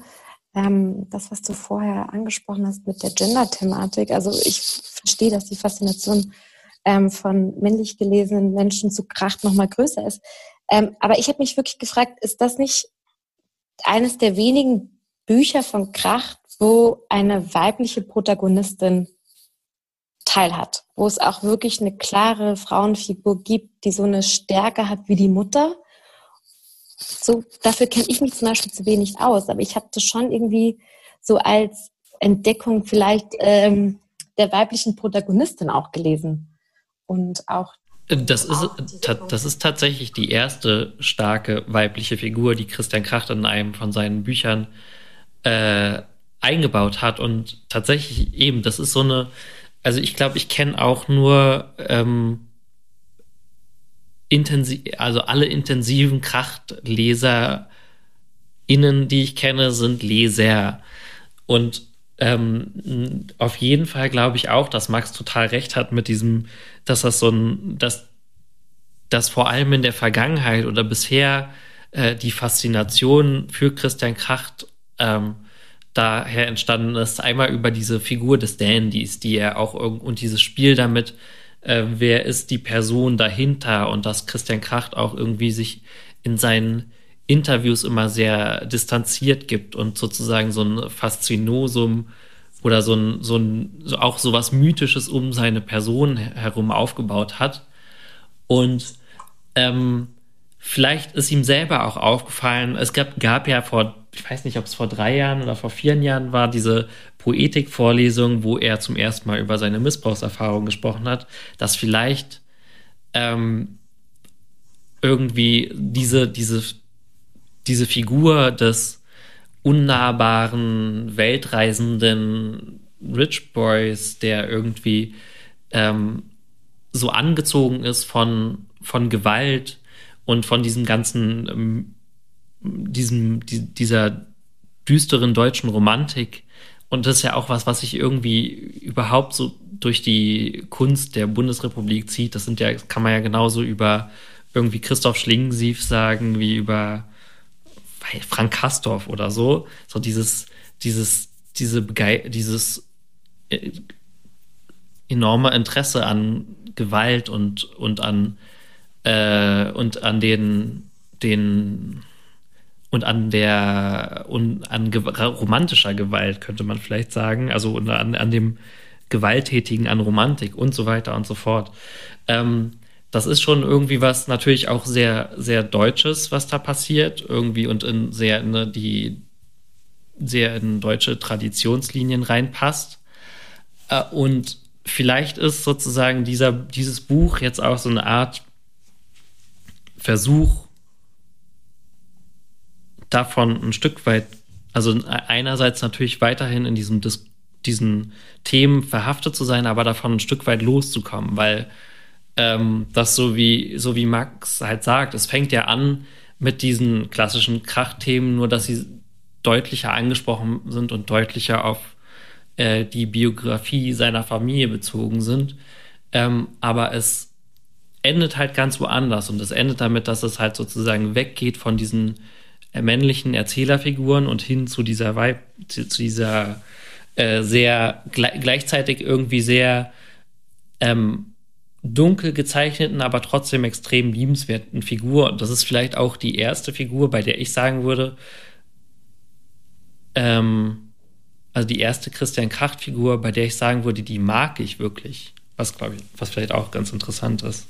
Ähm, das, was du vorher angesprochen hast mit der Gender-Thematik. Also ich verstehe, dass die Faszination ähm, von männlich gelesenen Menschen zu Kracht nochmal größer ist. Ähm, aber ich habe mich wirklich gefragt, ist das nicht eines der wenigen Bücher von Kracht, wo eine weibliche Protagonistin teilhat, wo es auch wirklich eine klare Frauenfigur gibt, die so eine Stärke hat wie die Mutter. So, dafür kenne ich mich zum Beispiel zu wenig aus, aber ich habe das schon irgendwie so als Entdeckung vielleicht ähm, der weiblichen Protagonistin auch gelesen. Und auch das ist, das ist tatsächlich die erste starke weibliche Figur, die Christian Kracht in einem von seinen Büchern äh, eingebaut hat. Und tatsächlich eben, das ist so eine, also ich glaube, ich kenne auch nur ähm, intensiv, also alle intensiven Krachtleser innen, die ich kenne, sind Leser. Und ähm, auf jeden Fall glaube ich auch, dass Max total recht hat mit diesem, dass das so ein, dass, dass vor allem in der Vergangenheit oder bisher äh, die Faszination für Christian Kracht ähm, daher entstanden ist, einmal über diese Figur des Dandys, die er auch und dieses Spiel damit, äh, wer ist die Person dahinter und dass Christian Kracht auch irgendwie sich in seinen Interviews immer sehr distanziert gibt und sozusagen so ein Faszinosum oder so ein, so ein, so auch so was Mythisches um seine Person herum aufgebaut hat. Und ähm, vielleicht ist ihm selber auch aufgefallen, es gab, gab ja vor ich weiß nicht, ob es vor drei Jahren oder vor vier Jahren war, diese Poetikvorlesung, wo er zum ersten Mal über seine Missbrauchserfahrung gesprochen hat, dass vielleicht ähm, irgendwie diese, diese, diese Figur des unnahbaren, weltreisenden Rich Boys, der irgendwie ähm, so angezogen ist von, von Gewalt und von diesem ganzen ähm, diesem, die, dieser düsteren deutschen Romantik. Und das ist ja auch was, was sich irgendwie überhaupt so durch die Kunst der Bundesrepublik zieht. Das sind ja, kann man ja genauso über irgendwie Christoph Schlingensief sagen, wie über Frank Kastorf oder so. So dieses, dieses, diese Bege dieses äh, enorme Interesse an Gewalt und, und an, äh, und an den, den und an der und an ge romantischer Gewalt könnte man vielleicht sagen, also an, an dem Gewalttätigen, an Romantik und so weiter und so fort. Ähm, das ist schon irgendwie was natürlich auch sehr, sehr Deutsches, was da passiert, irgendwie und in sehr in ne, die sehr in deutsche Traditionslinien reinpasst. Äh, und vielleicht ist sozusagen dieser, dieses Buch jetzt auch so eine Art Versuch, davon ein Stück weit, also einerseits natürlich weiterhin in diesem Dis diesen Themen verhaftet zu sein, aber davon ein Stück weit loszukommen, weil ähm, das so wie, so wie Max halt sagt, es fängt ja an mit diesen klassischen Krachthemen, nur dass sie deutlicher angesprochen sind und deutlicher auf äh, die Biografie seiner Familie bezogen sind. Ähm, aber es endet halt ganz woanders und es endet damit, dass es halt sozusagen weggeht von diesen männlichen Erzählerfiguren und hin zu dieser Weib, zu dieser äh, sehr gleichzeitig irgendwie sehr ähm, dunkel gezeichneten, aber trotzdem extrem liebenswerten Figur. Und das ist vielleicht auch die erste Figur, bei der ich sagen würde, ähm, also die erste Christian Kracht-Figur, bei der ich sagen würde, die mag ich wirklich. Was, glaube ich, was vielleicht auch ganz interessant ist.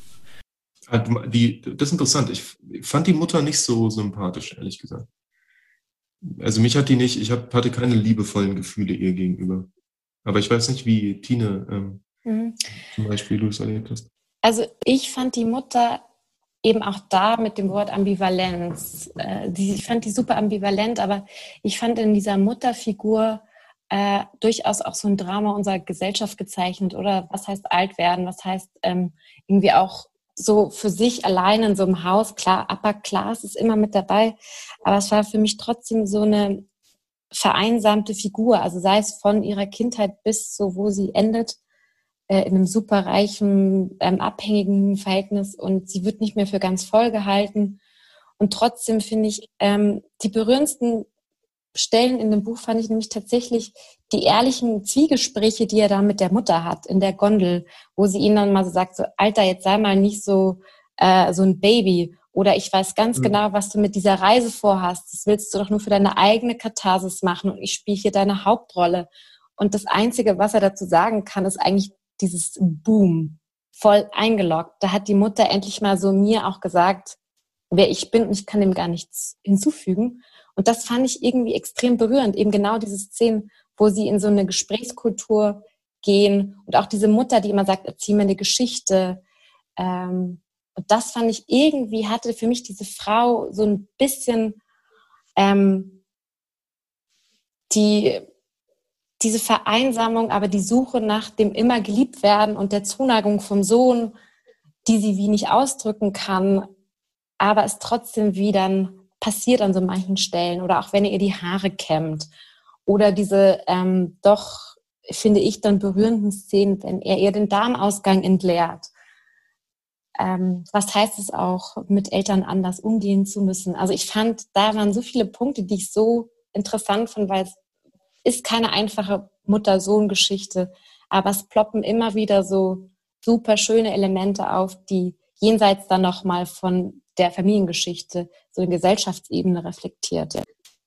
Ah, die, das ist interessant. Ich fand die Mutter nicht so sympathisch, ehrlich gesagt. Also mich hat die nicht, ich hab, hatte keine liebevollen Gefühle ihr gegenüber. Aber ich weiß nicht, wie Tine ähm, mhm. zum Beispiel du es erlebt hast. Also ich fand die Mutter eben auch da mit dem Wort Ambivalenz. Äh, die, ich fand die super ambivalent, aber ich fand in dieser Mutterfigur äh, durchaus auch so ein Drama unserer Gesellschaft gezeichnet, oder? Was heißt alt werden? Was heißt ähm, irgendwie auch so für sich allein in so einem Haus? Klar, Upper Class ist immer mit dabei, aber es war für mich trotzdem so eine vereinsamte Figur, also sei es von ihrer Kindheit bis so, wo sie endet, äh, in einem superreichen, ähm, abhängigen Verhältnis und sie wird nicht mehr für ganz voll gehalten. Und trotzdem finde ich, ähm, die berührendsten Stellen in dem Buch fand ich nämlich tatsächlich die ehrlichen Zwiegespräche, die er da mit der Mutter hat in der Gondel, wo sie ihn dann mal so sagt, so, Alter, jetzt sei mal nicht so, äh, so ein Baby. Oder ich weiß ganz mhm. genau, was du mit dieser Reise vorhast. Das willst du doch nur für deine eigene Katharsis machen und ich spiele hier deine Hauptrolle. Und das Einzige, was er dazu sagen kann, ist eigentlich dieses Boom, voll eingeloggt. Da hat die Mutter endlich mal so mir auch gesagt, wer ich bin und ich kann dem gar nichts hinzufügen. Und das fand ich irgendwie extrem berührend, eben genau diese Szenen, wo sie in so eine Gesprächskultur gehen und auch diese Mutter, die immer sagt, erzähl mir eine Geschichte. Ähm, und das fand ich irgendwie, hatte für mich diese Frau so ein bisschen ähm, die, diese Vereinsamung, aber die Suche nach dem immer geliebt werden und der Zuneigung vom Sohn, die sie wie nicht ausdrücken kann, aber es trotzdem wie dann passiert an so manchen Stellen oder auch wenn ihr die Haare kämmt oder diese ähm, doch, finde ich, dann berührenden Szenen, wenn er ihr den Darmausgang entleert. Ähm, was heißt es auch, mit Eltern anders umgehen zu müssen? Also ich fand, da waren so viele Punkte, die ich so interessant fand, weil es ist keine einfache Mutter-Sohn-Geschichte, aber es ploppen immer wieder so super schöne Elemente auf, die jenseits dann nochmal von der Familiengeschichte so eine Gesellschaftsebene reflektiert.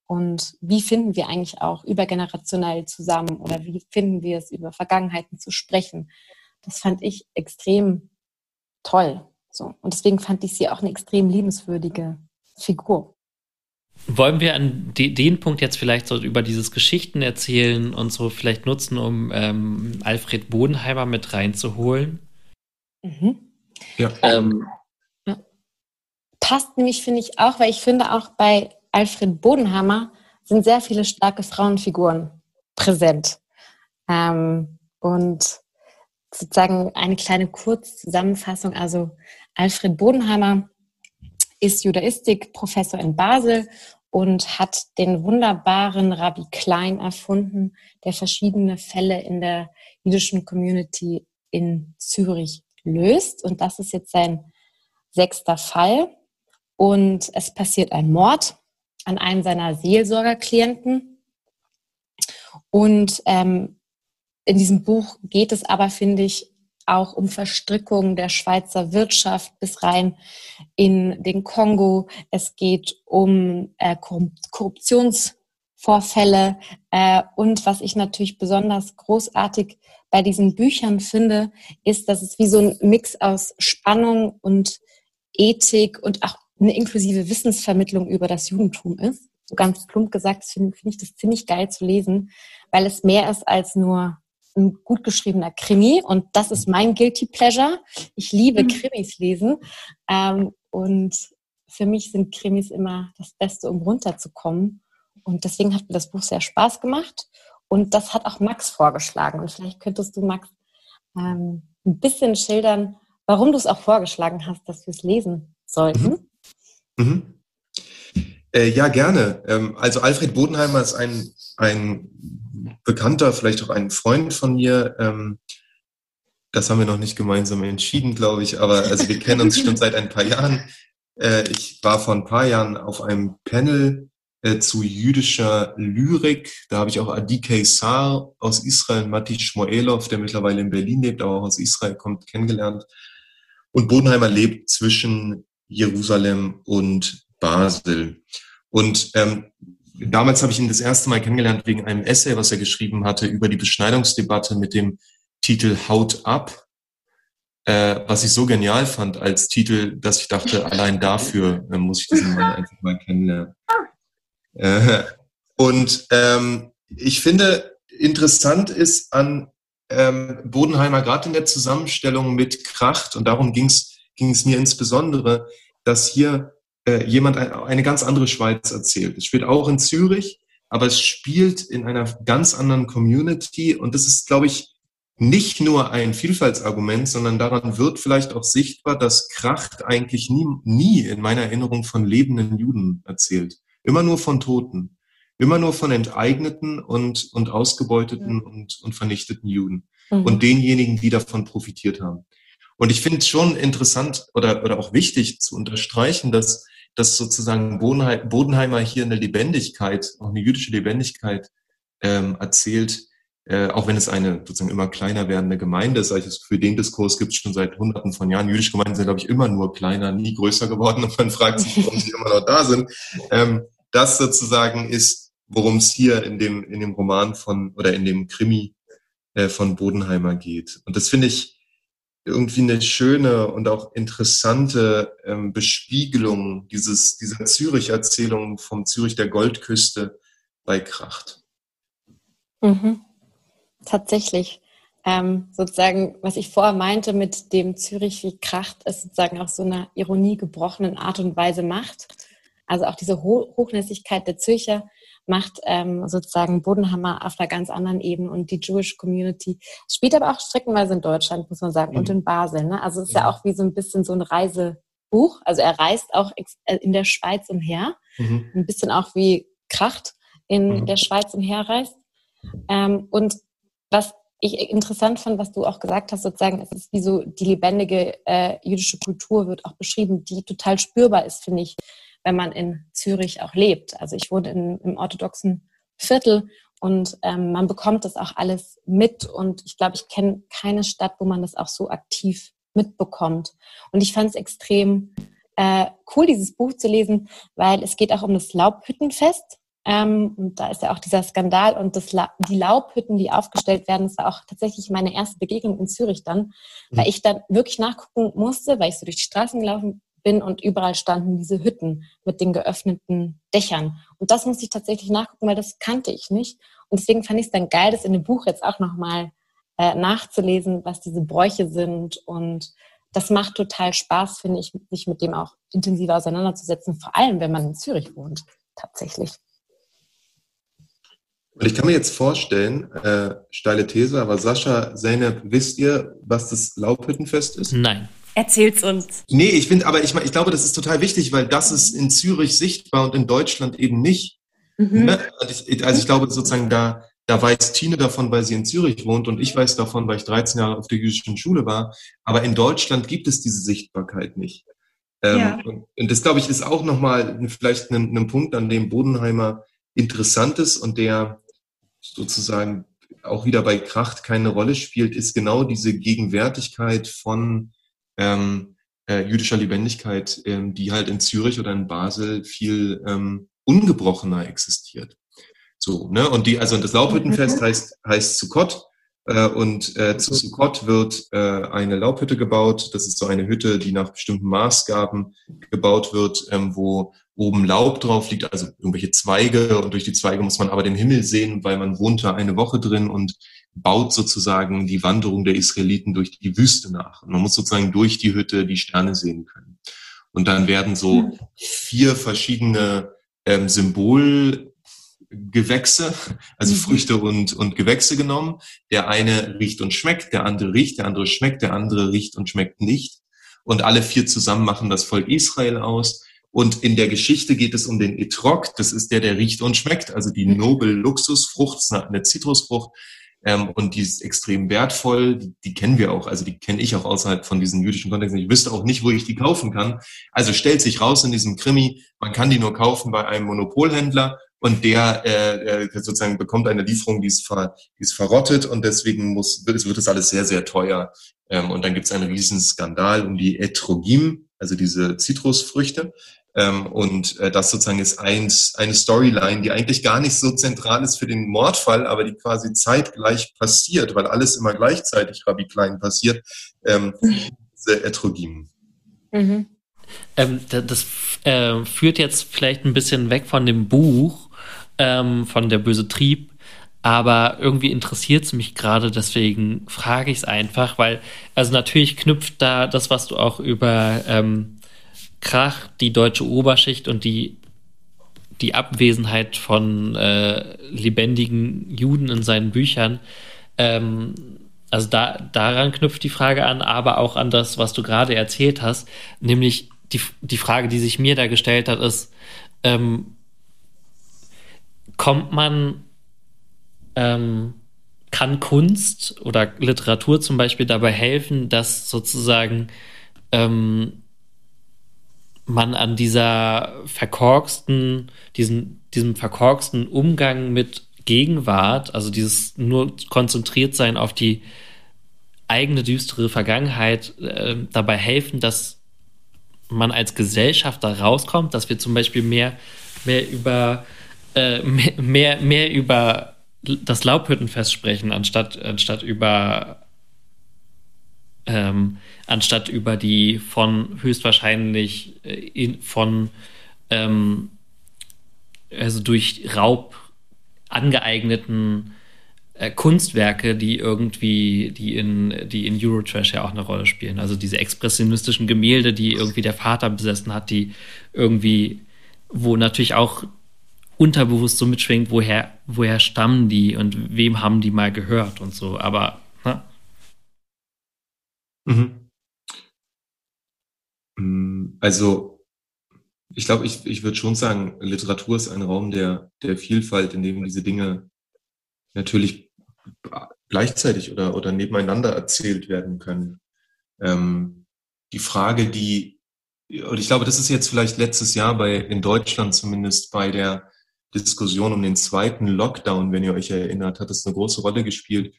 Und wie finden wir eigentlich auch übergenerationell zusammen oder wie finden wir es, über Vergangenheiten zu sprechen? Das fand ich extrem toll. So. Und deswegen fand ich sie auch eine extrem liebenswürdige Figur. Wollen wir an de den Punkt jetzt vielleicht so über dieses Geschichten erzählen und so vielleicht nutzen, um ähm, Alfred Bodenheimer mit reinzuholen? Mhm. Ja. Ähm, passt nämlich, finde ich auch, weil ich finde auch bei Alfred Bodenhammer sind sehr viele starke Frauenfiguren präsent. Ähm, und sozusagen eine kleine Kurzzusammenfassung. Also Alfred Bodenhammer ist Judaistik-Professor in Basel und hat den wunderbaren Rabbi Klein erfunden, der verschiedene Fälle in der jüdischen Community in Zürich löst. Und das ist jetzt sein sechster Fall. Und es passiert ein Mord an einem seiner Seelsorgerklienten. Und ähm, in diesem Buch geht es aber, finde ich, auch um Verstrickungen der Schweizer Wirtschaft bis rein in den Kongo. Es geht um äh, Korruptionsvorfälle. Äh, und was ich natürlich besonders großartig bei diesen Büchern finde, ist, dass es wie so ein Mix aus Spannung und Ethik und auch eine inklusive Wissensvermittlung über das Judentum ist. So ganz plump gesagt, finde find ich das ziemlich geil zu lesen, weil es mehr ist als nur ein gut geschriebener Krimi. Und das ist mein Guilty Pleasure. Ich liebe mhm. Krimis lesen. Ähm, und für mich sind Krimis immer das Beste, um runterzukommen. Und deswegen hat mir das Buch sehr Spaß gemacht. Und das hat auch Max vorgeschlagen. Und vielleicht könntest du, Max, ähm, ein bisschen schildern, warum du es auch vorgeschlagen hast, dass wir es lesen sollten. Mhm. Mhm. Äh, ja, gerne. Ähm, also Alfred Bodenheimer ist ein, ein Bekannter, vielleicht auch ein Freund von mir. Ähm, das haben wir noch nicht gemeinsam entschieden, glaube ich, aber also wir kennen uns schon seit ein paar Jahren. Äh, ich war vor ein paar Jahren auf einem Panel äh, zu jüdischer Lyrik. Da habe ich auch Adi Keisar aus Israel, Matti Shmoelov, der mittlerweile in Berlin lebt, aber auch aus Israel kommt, kennengelernt. Und Bodenheimer lebt zwischen Jerusalem und Basel. Und ähm, damals habe ich ihn das erste Mal kennengelernt wegen einem Essay, was er geschrieben hatte über die Beschneidungsdebatte mit dem Titel Haut ab, äh, was ich so genial fand als Titel, dass ich dachte, allein dafür äh, muss ich diesen Mann einfach mal kennenlernen. Äh, und ähm, ich finde, interessant ist an ähm, Bodenheimer gerade in der Zusammenstellung mit Kracht, und darum ging es mir insbesondere, dass hier äh, jemand eine ganz andere Schweiz erzählt. Es spielt auch in Zürich, aber es spielt in einer ganz anderen Community und das ist, glaube ich, nicht nur ein Vielfaltsargument, sondern daran wird vielleicht auch sichtbar, dass Kracht eigentlich nie, nie in meiner Erinnerung von lebenden Juden erzählt. Immer nur von Toten. Immer nur von enteigneten und, und ausgebeuteten und, und vernichteten Juden. Mhm. Und denjenigen, die davon profitiert haben. Und ich finde es schon interessant oder, oder auch wichtig zu unterstreichen, dass, dass sozusagen Bodenheimer hier eine Lebendigkeit, auch eine jüdische Lebendigkeit ähm, erzählt, äh, auch wenn es eine sozusagen immer kleiner werdende Gemeinde ist. Also für den Diskurs gibt es schon seit hunderten von Jahren. Jüdische Gemeinden sind, glaube ich, immer nur kleiner, nie größer geworden und man fragt sich, warum sie immer noch da sind. Ähm, das sozusagen ist, worum es hier in dem, in dem Roman von oder in dem Krimi äh, von Bodenheimer geht. Und das finde ich irgendwie eine schöne und auch interessante ähm, Bespiegelung dieses, dieser Zürich-Erzählung vom Zürich der Goldküste bei Kracht. Mhm. Tatsächlich. Ähm, sozusagen, was ich vorher meinte mit dem Zürich wie Kracht, ist sozusagen auf so einer Ironie gebrochenen Art und Weise macht. Also auch diese Ho Hochnäsigkeit der Zürcher macht ähm, sozusagen Bodenhammer auf einer ganz anderen Ebene und die Jewish Community spielt aber auch streckenweise in Deutschland, muss man sagen, mhm. und in Basel. Ne? Also es ist ja. ja. auch wie so ein bisschen so ein Reisebuch. Also er reist auch äh, in der Schweiz umher, mhm. ein bisschen auch wie Kracht in mhm. der Schweiz umherreist. Ähm, und was ich interessant fand, was du auch gesagt hast, sozusagen, es ist wie so die lebendige äh, jüdische Kultur wird auch beschrieben, die total spürbar ist, finde ich, wenn man in Zürich auch lebt. Also ich wohne in, im orthodoxen Viertel und ähm, man bekommt das auch alles mit und ich glaube, ich kenne keine Stadt, wo man das auch so aktiv mitbekommt. Und ich fand es extrem äh, cool, dieses Buch zu lesen, weil es geht auch um das Laubhüttenfest. Ähm, und da ist ja auch dieser Skandal und das La die Laubhütten, die aufgestellt werden, das war auch tatsächlich meine erste Begegnung in Zürich dann, weil mhm. ich dann wirklich nachgucken musste, weil ich so durch die Straßen gelaufen bin und überall standen diese Hütten mit den geöffneten Dächern. Und das musste ich tatsächlich nachgucken, weil das kannte ich nicht. Und deswegen fand ich es dann geil, das in dem Buch jetzt auch nochmal äh, nachzulesen, was diese Bräuche sind. Und das macht total Spaß, finde ich, sich mit dem auch intensiver auseinanderzusetzen, vor allem wenn man in Zürich wohnt, tatsächlich. Und ich kann mir jetzt vorstellen, äh, steile These, aber Sascha, Zeynep, wisst ihr, was das Laubhüttenfest ist? Nein. Erzähl's uns. Nee, ich finde, aber ich, ich glaube, das ist total wichtig, weil das ist in Zürich sichtbar und in Deutschland eben nicht. Mhm. Ne? Ich, also ich glaube sozusagen, da, da weiß Tine davon, weil sie in Zürich wohnt und ich weiß davon, weil ich 13 Jahre auf der jüdischen Schule war. Aber in Deutschland gibt es diese Sichtbarkeit nicht. Ähm, ja. und, und, das, glaube ich, ist auch nochmal vielleicht ein, ein Punkt, an dem Bodenheimer interessant ist und der sozusagen auch wieder bei Kracht keine Rolle spielt, ist genau diese Gegenwärtigkeit von ähm, äh, jüdischer Lebendigkeit, ähm, die halt in Zürich oder in Basel viel ähm, ungebrochener existiert. So, ne? Und die, also das Laubhüttenfest mhm. heißt, heißt Sukkot. Äh, und äh, zu Sukkot wird äh, eine Laubhütte gebaut. Das ist so eine Hütte, die nach bestimmten Maßgaben gebaut wird, ähm, wo oben Laub drauf liegt, also irgendwelche Zweige. Und durch die Zweige muss man aber den Himmel sehen, weil man wohnt da eine Woche drin und baut sozusagen die Wanderung der Israeliten durch die Wüste nach. Und man muss sozusagen durch die Hütte die Sterne sehen können. Und dann werden so hm. vier verschiedene ähm, Symbolgewächse, also mhm. Früchte und, und Gewächse genommen. Der eine riecht und schmeckt, der andere riecht, der andere schmeckt, der andere riecht und schmeckt nicht. Und alle vier zusammen machen das Volk Israel aus. Und in der Geschichte geht es um den Etrog. Das ist der, der riecht und schmeckt. Also die Nobel Luxusfrucht, eine Zitrusfrucht Ähm, und die ist extrem wertvoll. Die, die kennen wir auch, also die kenne ich auch außerhalb von diesen jüdischen Kontexten. Ich wüsste auch nicht, wo ich die kaufen kann. Also stellt sich raus in diesem Krimi, man kann die nur kaufen bei einem Monopolhändler und der äh, äh sozusagen bekommt eine Lieferung, die ist, ver, die ist verrottet und deswegen muss, wird, wird das alles sehr, sehr teuer. Ähm, und dann gibt es einen riesen Skandal um die Etrogim, also diese Zitrusfrüchte. Ähm, und äh, das sozusagen ist eins, eine Storyline, die eigentlich gar nicht so zentral ist für den Mordfall, aber die quasi zeitgleich passiert, weil alles immer gleichzeitig Rabbi Klein passiert, ähm, diese Etrogim. Mhm. Ähm, das äh, führt jetzt vielleicht ein bisschen weg von dem Buch, ähm, von der böse Trieb, aber irgendwie interessiert es mich gerade, deswegen frage ich es einfach, weil, also natürlich knüpft da das, was du auch über ähm, Krach, die deutsche Oberschicht und die, die Abwesenheit von äh, lebendigen Juden in seinen Büchern, ähm, also da, daran knüpft die Frage an, aber auch an das, was du gerade erzählt hast, nämlich die, die Frage, die sich mir da gestellt hat, ist, ähm, kommt man, ähm, kann Kunst oder Literatur zum Beispiel dabei helfen, dass sozusagen ähm, man an dieser verkorksten, diesen, diesem verkorksten Umgang mit Gegenwart, also dieses nur konzentriert sein auf die eigene düstere Vergangenheit, äh, dabei helfen, dass man als Gesellschaft da rauskommt, dass wir zum Beispiel mehr, mehr über äh, mehr, mehr über das Laubhüttenfest sprechen, anstatt, anstatt über ähm, anstatt über die von höchstwahrscheinlich äh, in, von ähm, also durch Raub angeeigneten äh, Kunstwerke, die irgendwie, die in, die in Eurotrash ja auch eine Rolle spielen. Also diese expressionistischen Gemälde, die irgendwie der Vater besessen hat, die irgendwie, wo natürlich auch unterbewusst so mitschwingt, woher, woher stammen die und wem haben die mal gehört und so. Aber? Mhm. Mm, also, ich glaube, ich, ich würde schon sagen, Literatur ist ein Raum der, der Vielfalt, in dem diese Dinge natürlich gleichzeitig oder, oder nebeneinander erzählt werden können. Ähm, die Frage, die, und ich glaube, das ist jetzt vielleicht letztes Jahr bei, in Deutschland zumindest bei der Diskussion um den zweiten Lockdown, wenn ihr euch erinnert, hat es eine große Rolle gespielt,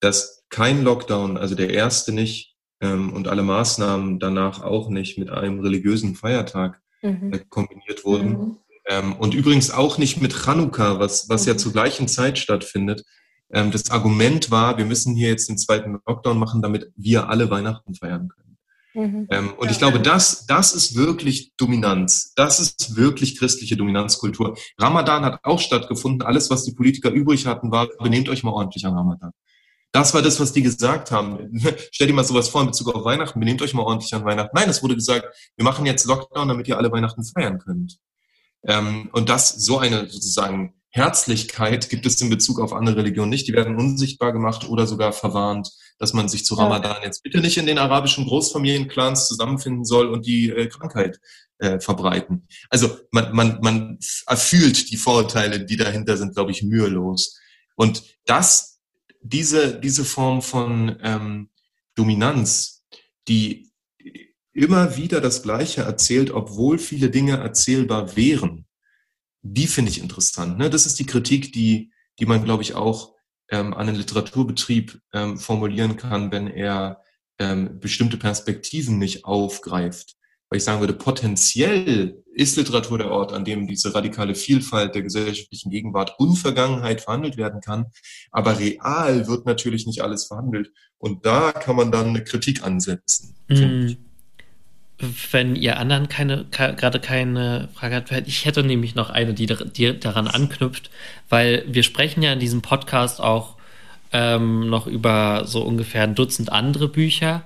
dass kein Lockdown, also der erste nicht ähm, und alle Maßnahmen danach auch nicht mit einem religiösen Feiertag mhm. äh, kombiniert wurden. Mhm. Ähm, und übrigens auch nicht mit Chanukka, was, was mhm. ja zur gleichen Zeit stattfindet. Ähm, das Argument war, wir müssen hier jetzt den zweiten Lockdown machen, damit wir alle Weihnachten feiern können. Mhm. Ähm, und ja. ich glaube, das, das ist wirklich Dominanz. Das ist wirklich christliche Dominanzkultur. Ramadan hat auch stattgefunden. Alles, was die Politiker übrig hatten, war, benehmt euch mal ordentlich an Ramadan. Das war das, was die gesagt haben. Stell dir mal sowas vor in Bezug auf Weihnachten. Benehmt euch mal ordentlich an Weihnachten. Nein, es wurde gesagt, wir machen jetzt Lockdown, damit ihr alle Weihnachten feiern könnt. Ähm, und das, so eine sozusagen Herzlichkeit gibt es in Bezug auf andere Religionen nicht. Die werden unsichtbar gemacht oder sogar verwarnt dass man sich zu Ramadan jetzt bitte nicht in den arabischen Großfamilienclans zusammenfinden soll und die äh, Krankheit äh, verbreiten. Also man, man, man erfühlt die Vorurteile, die dahinter sind, glaube ich, mühelos. Und das, diese, diese Form von ähm, Dominanz, die immer wieder das Gleiche erzählt, obwohl viele Dinge erzählbar wären, die finde ich interessant. Ne? Das ist die Kritik, die, die man, glaube ich, auch ähm, an den Literaturbetrieb ähm, formulieren kann, wenn er ähm, bestimmte Perspektiven nicht aufgreift. Weil ich sagen würde, potenziell ist Literatur der Ort, an dem diese radikale Vielfalt der gesellschaftlichen Gegenwart und Vergangenheit verhandelt werden kann. Aber real wird natürlich nicht alles verhandelt. Und da kann man dann eine Kritik ansetzen. Mm wenn ihr anderen keine, gerade keine Frage habt, ich hätte nämlich noch eine, die, die daran anknüpft, weil wir sprechen ja in diesem Podcast auch ähm, noch über so ungefähr ein Dutzend andere Bücher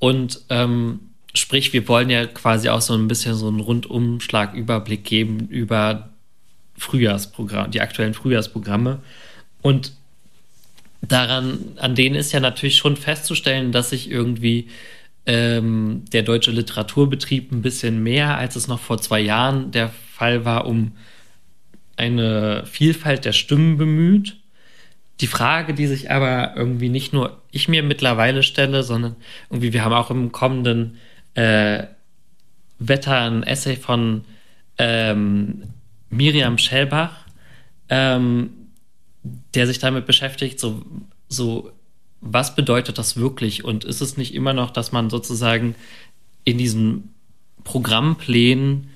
und ähm, sprich, wir wollen ja quasi auch so ein bisschen so einen Rundumschlag-Überblick geben über Frühjahrsprogramm, die aktuellen Frühjahrsprogramme. Und daran, an denen ist ja natürlich schon festzustellen, dass sich irgendwie ähm, der deutsche Literaturbetrieb ein bisschen mehr, als es noch vor zwei Jahren der Fall war, um eine Vielfalt der Stimmen bemüht, die Frage, die sich aber irgendwie nicht nur ich mir mittlerweile stelle, sondern irgendwie, wir haben auch im kommenden äh, Wetter ein Essay von ähm, Miriam Schellbach, ähm, der sich damit beschäftigt, so, so, was bedeutet das wirklich? Und ist es nicht immer noch, dass man sozusagen in diesen Programmplänen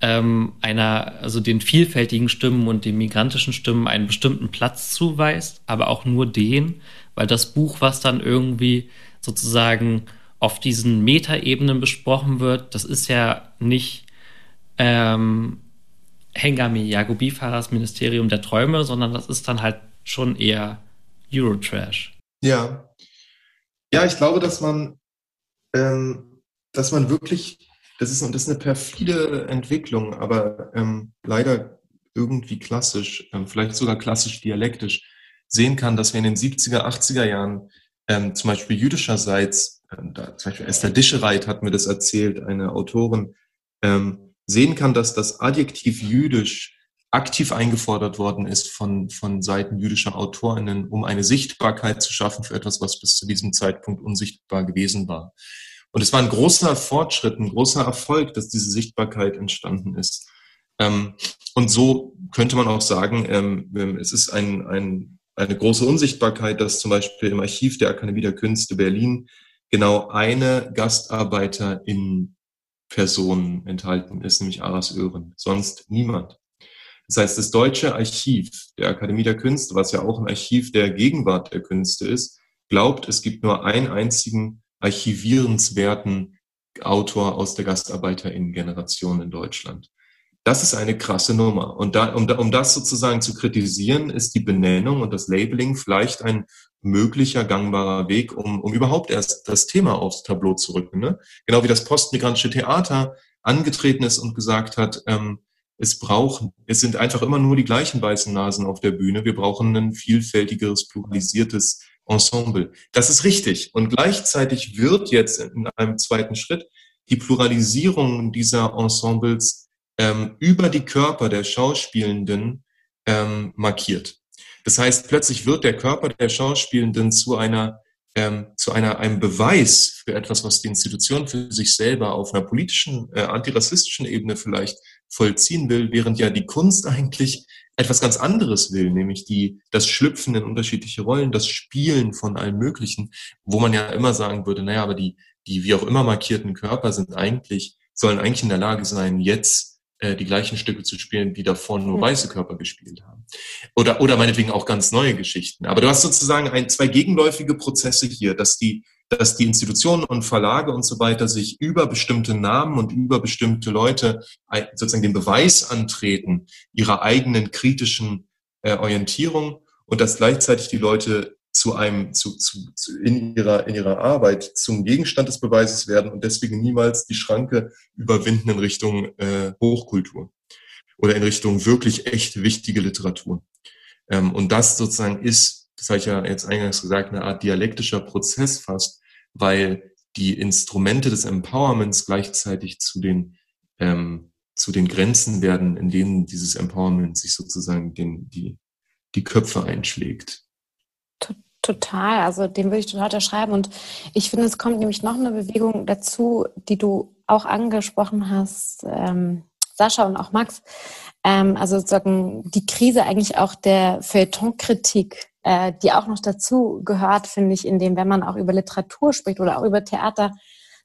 ähm, einer, also den vielfältigen Stimmen und den migrantischen Stimmen einen bestimmten Platz zuweist, aber auch nur den, weil das Buch, was dann irgendwie sozusagen auf diesen Metaebenen besprochen wird, das ist ja nicht ähm, Hengami Yagubi-Fahrers Ministerium der Träume, sondern das ist dann halt schon eher Eurotrash. Ja. Ja, ich glaube, dass man, ähm, dass man wirklich das ist, das ist eine perfide Entwicklung, aber ähm, leider irgendwie klassisch, ähm, vielleicht sogar klassisch dialektisch, sehen kann, dass wir in den 70er, 80er Jahren ähm, zum Beispiel jüdischerseits, da, zum Beispiel Esther Dischereit hat mir das erzählt, eine Autorin, ähm, sehen kann, dass das Adjektiv jüdisch aktiv eingefordert worden ist von, von Seiten jüdischer AutorInnen, um eine Sichtbarkeit zu schaffen für etwas, was bis zu diesem Zeitpunkt unsichtbar gewesen war. Und es war ein großer Fortschritt, ein großer Erfolg, dass diese Sichtbarkeit entstanden ist. Ähm, und so könnte man auch sagen, ähm, ähm, es ist ein, ein, eine große Unsichtbarkeit, dass zum Beispiel im Archiv der Akademie der Künste Berlin genau eine Gastarbeiterin Person enthalten ist, nämlich Aras Ören, sonst niemand. Das heißt, das deutsche Archiv der Akademie der Künste, was ja auch ein Archiv der Gegenwart der Künste ist, glaubt, es gibt nur einen einzigen archivierenswerten Autor aus der GastarbeiterInnen-Generation in Deutschland. Das ist eine krasse Nummer. Und da, um, um das sozusagen zu kritisieren, ist die Benennung und das Labeling vielleicht ein möglicher gangbarer Weg, um, um überhaupt erst das Thema aufs Tableau zu rücken. Ne? Genau wie das postmigrantische Theater angetreten ist und gesagt hat, ähm, es braucht, es sind einfach immer nur die gleichen weißen Nasen auf der Bühne. Wir brauchen ein vielfältigeres, pluralisiertes Ensemble. Das ist richtig. Und gleichzeitig wird jetzt in einem zweiten Schritt die Pluralisierung dieser Ensembles ähm, über die Körper der Schauspielenden ähm, markiert. Das heißt, plötzlich wird der Körper der Schauspielenden zu einer ähm, zu einer einem Beweis für etwas, was die Institution für sich selber auf einer politischen, äh, antirassistischen Ebene vielleicht vollziehen will, während ja die Kunst eigentlich etwas ganz anderes will, nämlich die, das Schlüpfen in unterschiedliche Rollen, das Spielen von allem Möglichen, wo man ja immer sagen würde, naja, aber die, die wie auch immer markierten Körper sind eigentlich, sollen eigentlich in der Lage sein, jetzt äh, die gleichen Stücke zu spielen, die davor nur weiße Körper gespielt haben. Oder, oder meinetwegen auch ganz neue Geschichten. Aber du hast sozusagen ein, zwei gegenläufige Prozesse hier, dass die, dass die Institutionen und Verlage und so weiter sich über bestimmte Namen und über bestimmte Leute sozusagen den Beweis antreten ihrer eigenen kritischen äh, Orientierung und dass gleichzeitig die Leute zu einem, zu, zu, zu in ihrer, in ihrer Arbeit zum Gegenstand des Beweises werden und deswegen niemals die Schranke überwinden in Richtung äh, Hochkultur oder in Richtung wirklich echt wichtige Literatur. Ähm, und das sozusagen ist, das habe ich ja jetzt eingangs gesagt, eine Art dialektischer Prozess fast, weil die Instrumente des Empowerments gleichzeitig zu den, ähm, zu den Grenzen werden, in denen dieses Empowerment sich sozusagen den, die, die Köpfe einschlägt. Total, also dem würde ich total unterschreiben. Und ich finde, es kommt nämlich noch eine Bewegung dazu, die du auch angesprochen hast, ähm, Sascha und auch Max. Ähm, also sozusagen die Krise eigentlich auch der Feuilleton-Kritik äh, die auch noch dazu gehört, finde ich, in dem, wenn man auch über Literatur spricht oder auch über Theater,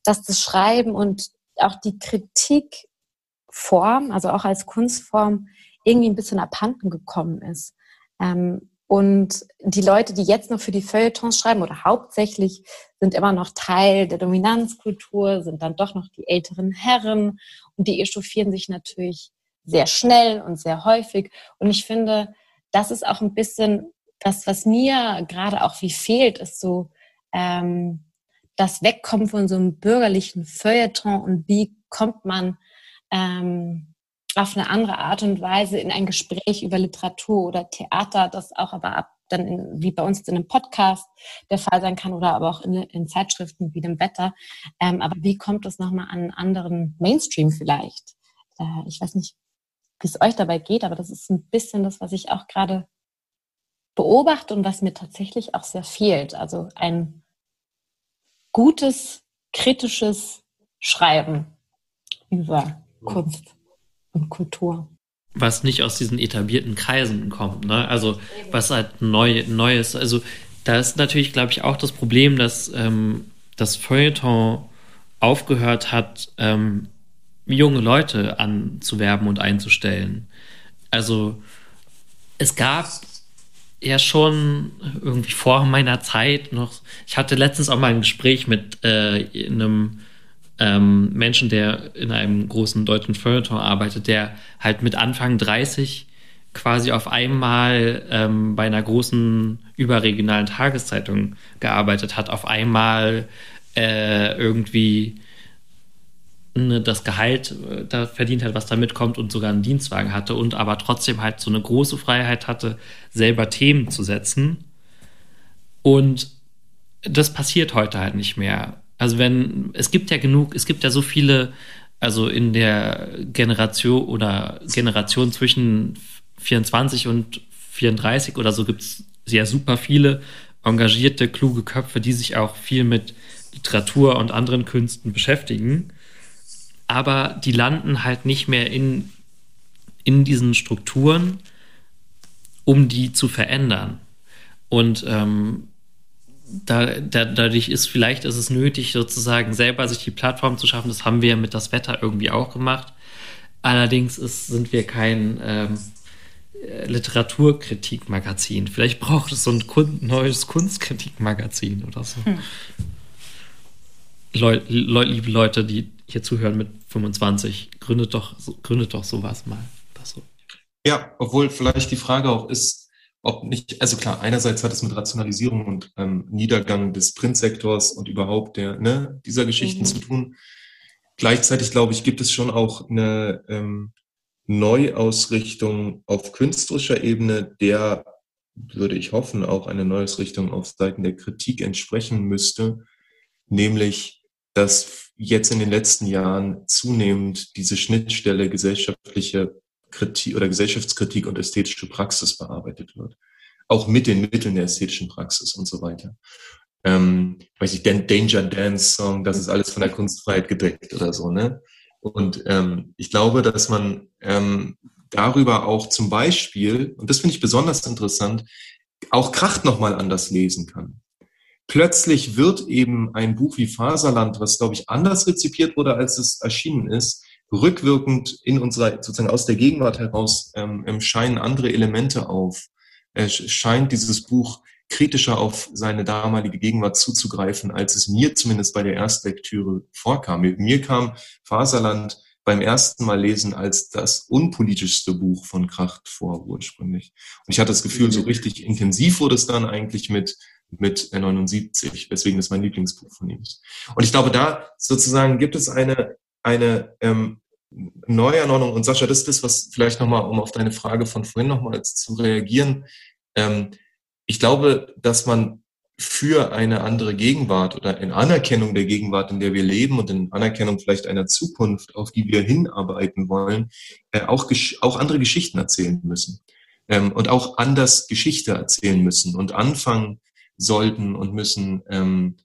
dass das Schreiben und auch die Kritikform, also auch als Kunstform, irgendwie ein bisschen abhanden gekommen ist. Ähm, und die Leute, die jetzt noch für die Feuilletons schreiben oder hauptsächlich sind immer noch Teil der Dominanzkultur, sind dann doch noch die älteren Herren und die echauffieren sich natürlich sehr schnell und sehr häufig. Und ich finde, das ist auch ein bisschen das, was mir gerade auch wie fehlt, ist so ähm, das Wegkommen von so einem bürgerlichen Feuilleton und wie kommt man ähm, auf eine andere Art und Weise in ein Gespräch über Literatur oder Theater, das auch aber ab dann in, wie bei uns in einem Podcast der Fall sein kann oder aber auch in, in Zeitschriften wie dem Wetter. Ähm, aber wie kommt es nochmal an einen anderen Mainstream vielleicht? Äh, ich weiß nicht, wie es euch dabei geht, aber das ist ein bisschen das, was ich auch gerade beobachte und was mir tatsächlich auch sehr fehlt. Also ein gutes, kritisches Schreiben über Kunst und Kultur. Was nicht aus diesen etablierten Kreisen kommt, ne? Also was halt neu, Neues. Also da ist natürlich, glaube ich, auch das Problem, dass ähm, das Feuilleton aufgehört hat, ähm, junge Leute anzuwerben und einzustellen. Also es gab ja schon irgendwie vor meiner Zeit noch. Ich hatte letztens auch mal ein Gespräch mit äh, einem ähm, Menschen, der in einem großen deutschen Feuilleton arbeitet, der halt mit Anfang 30 quasi auf einmal ähm, bei einer großen überregionalen Tageszeitung gearbeitet hat, auf einmal äh, irgendwie ne, das Gehalt äh, da verdient hat, was da mitkommt und sogar einen Dienstwagen hatte und aber trotzdem halt so eine große Freiheit hatte, selber Themen zu setzen. Und das passiert heute halt nicht mehr. Also wenn, es gibt ja genug, es gibt ja so viele, also in der Generation oder Generation zwischen 24 und 34 oder so gibt es ja super viele engagierte, kluge Köpfe, die sich auch viel mit Literatur und anderen Künsten beschäftigen aber die landen halt nicht mehr in, in diesen Strukturen, um die zu verändern. Und ähm, da, da, dadurch ist vielleicht ist es nötig, sozusagen selber sich die Plattform zu schaffen. Das haben wir mit das Wetter irgendwie auch gemacht. Allerdings ist, sind wir kein ähm, Literaturkritikmagazin. Vielleicht braucht es so ein Kun neues Kunstkritikmagazin oder so. Hm. Leu Le liebe Leute, die hier zuhören mit 25, gründet doch, gründet doch sowas mal. So. Ja, obwohl vielleicht die Frage auch ist, ob nicht, also klar, einerseits hat es mit Rationalisierung und ähm, Niedergang des Printsektors und überhaupt der, ne, dieser Geschichten mhm. zu tun. Gleichzeitig, glaube ich, gibt es schon auch eine ähm, Neuausrichtung auf künstlerischer Ebene, der, würde ich hoffen, auch eine Neuausrichtung auf Seiten der Kritik entsprechen müsste, nämlich, dass jetzt in den letzten Jahren zunehmend diese Schnittstelle gesellschaftliche Kritik oder Gesellschaftskritik und ästhetische Praxis bearbeitet wird. Auch mit den Mitteln der ästhetischen Praxis und so weiter. Ähm, weiß ich, Danger Dance Song, das ist alles von der Kunstfreiheit gedeckt oder so, ne? Und ähm, ich glaube, dass man ähm, darüber auch zum Beispiel, und das finde ich besonders interessant, auch Kracht nochmal anders lesen kann plötzlich wird eben ein Buch wie Faserland, was, glaube ich, anders rezipiert wurde, als es erschienen ist, rückwirkend in unserer, sozusagen aus der Gegenwart heraus, ähm, ähm scheinen andere Elemente auf. Es scheint dieses Buch kritischer auf seine damalige Gegenwart zuzugreifen, als es mir zumindest bei der Erstlektüre vorkam. Mir kam Faserland beim ersten Mal lesen als das unpolitischste Buch von Kracht vor ursprünglich. Und ich hatte das Gefühl, so richtig intensiv wurde es dann eigentlich mit mit 79, weswegen das mein Lieblingsbuch von ihm ist. Und ich glaube, da sozusagen gibt es eine, eine ähm, Neuanordnung. Und Sascha, das ist das, was vielleicht nochmal, um auf deine Frage von vorhin nochmal zu reagieren. Ähm, ich glaube, dass man für eine andere Gegenwart oder in Anerkennung der Gegenwart, in der wir leben und in Anerkennung vielleicht einer Zukunft, auf die wir hinarbeiten wollen, äh, auch, auch andere Geschichten erzählen müssen. Ähm, und auch anders Geschichte erzählen müssen und anfangen, sollten und müssen, ähm,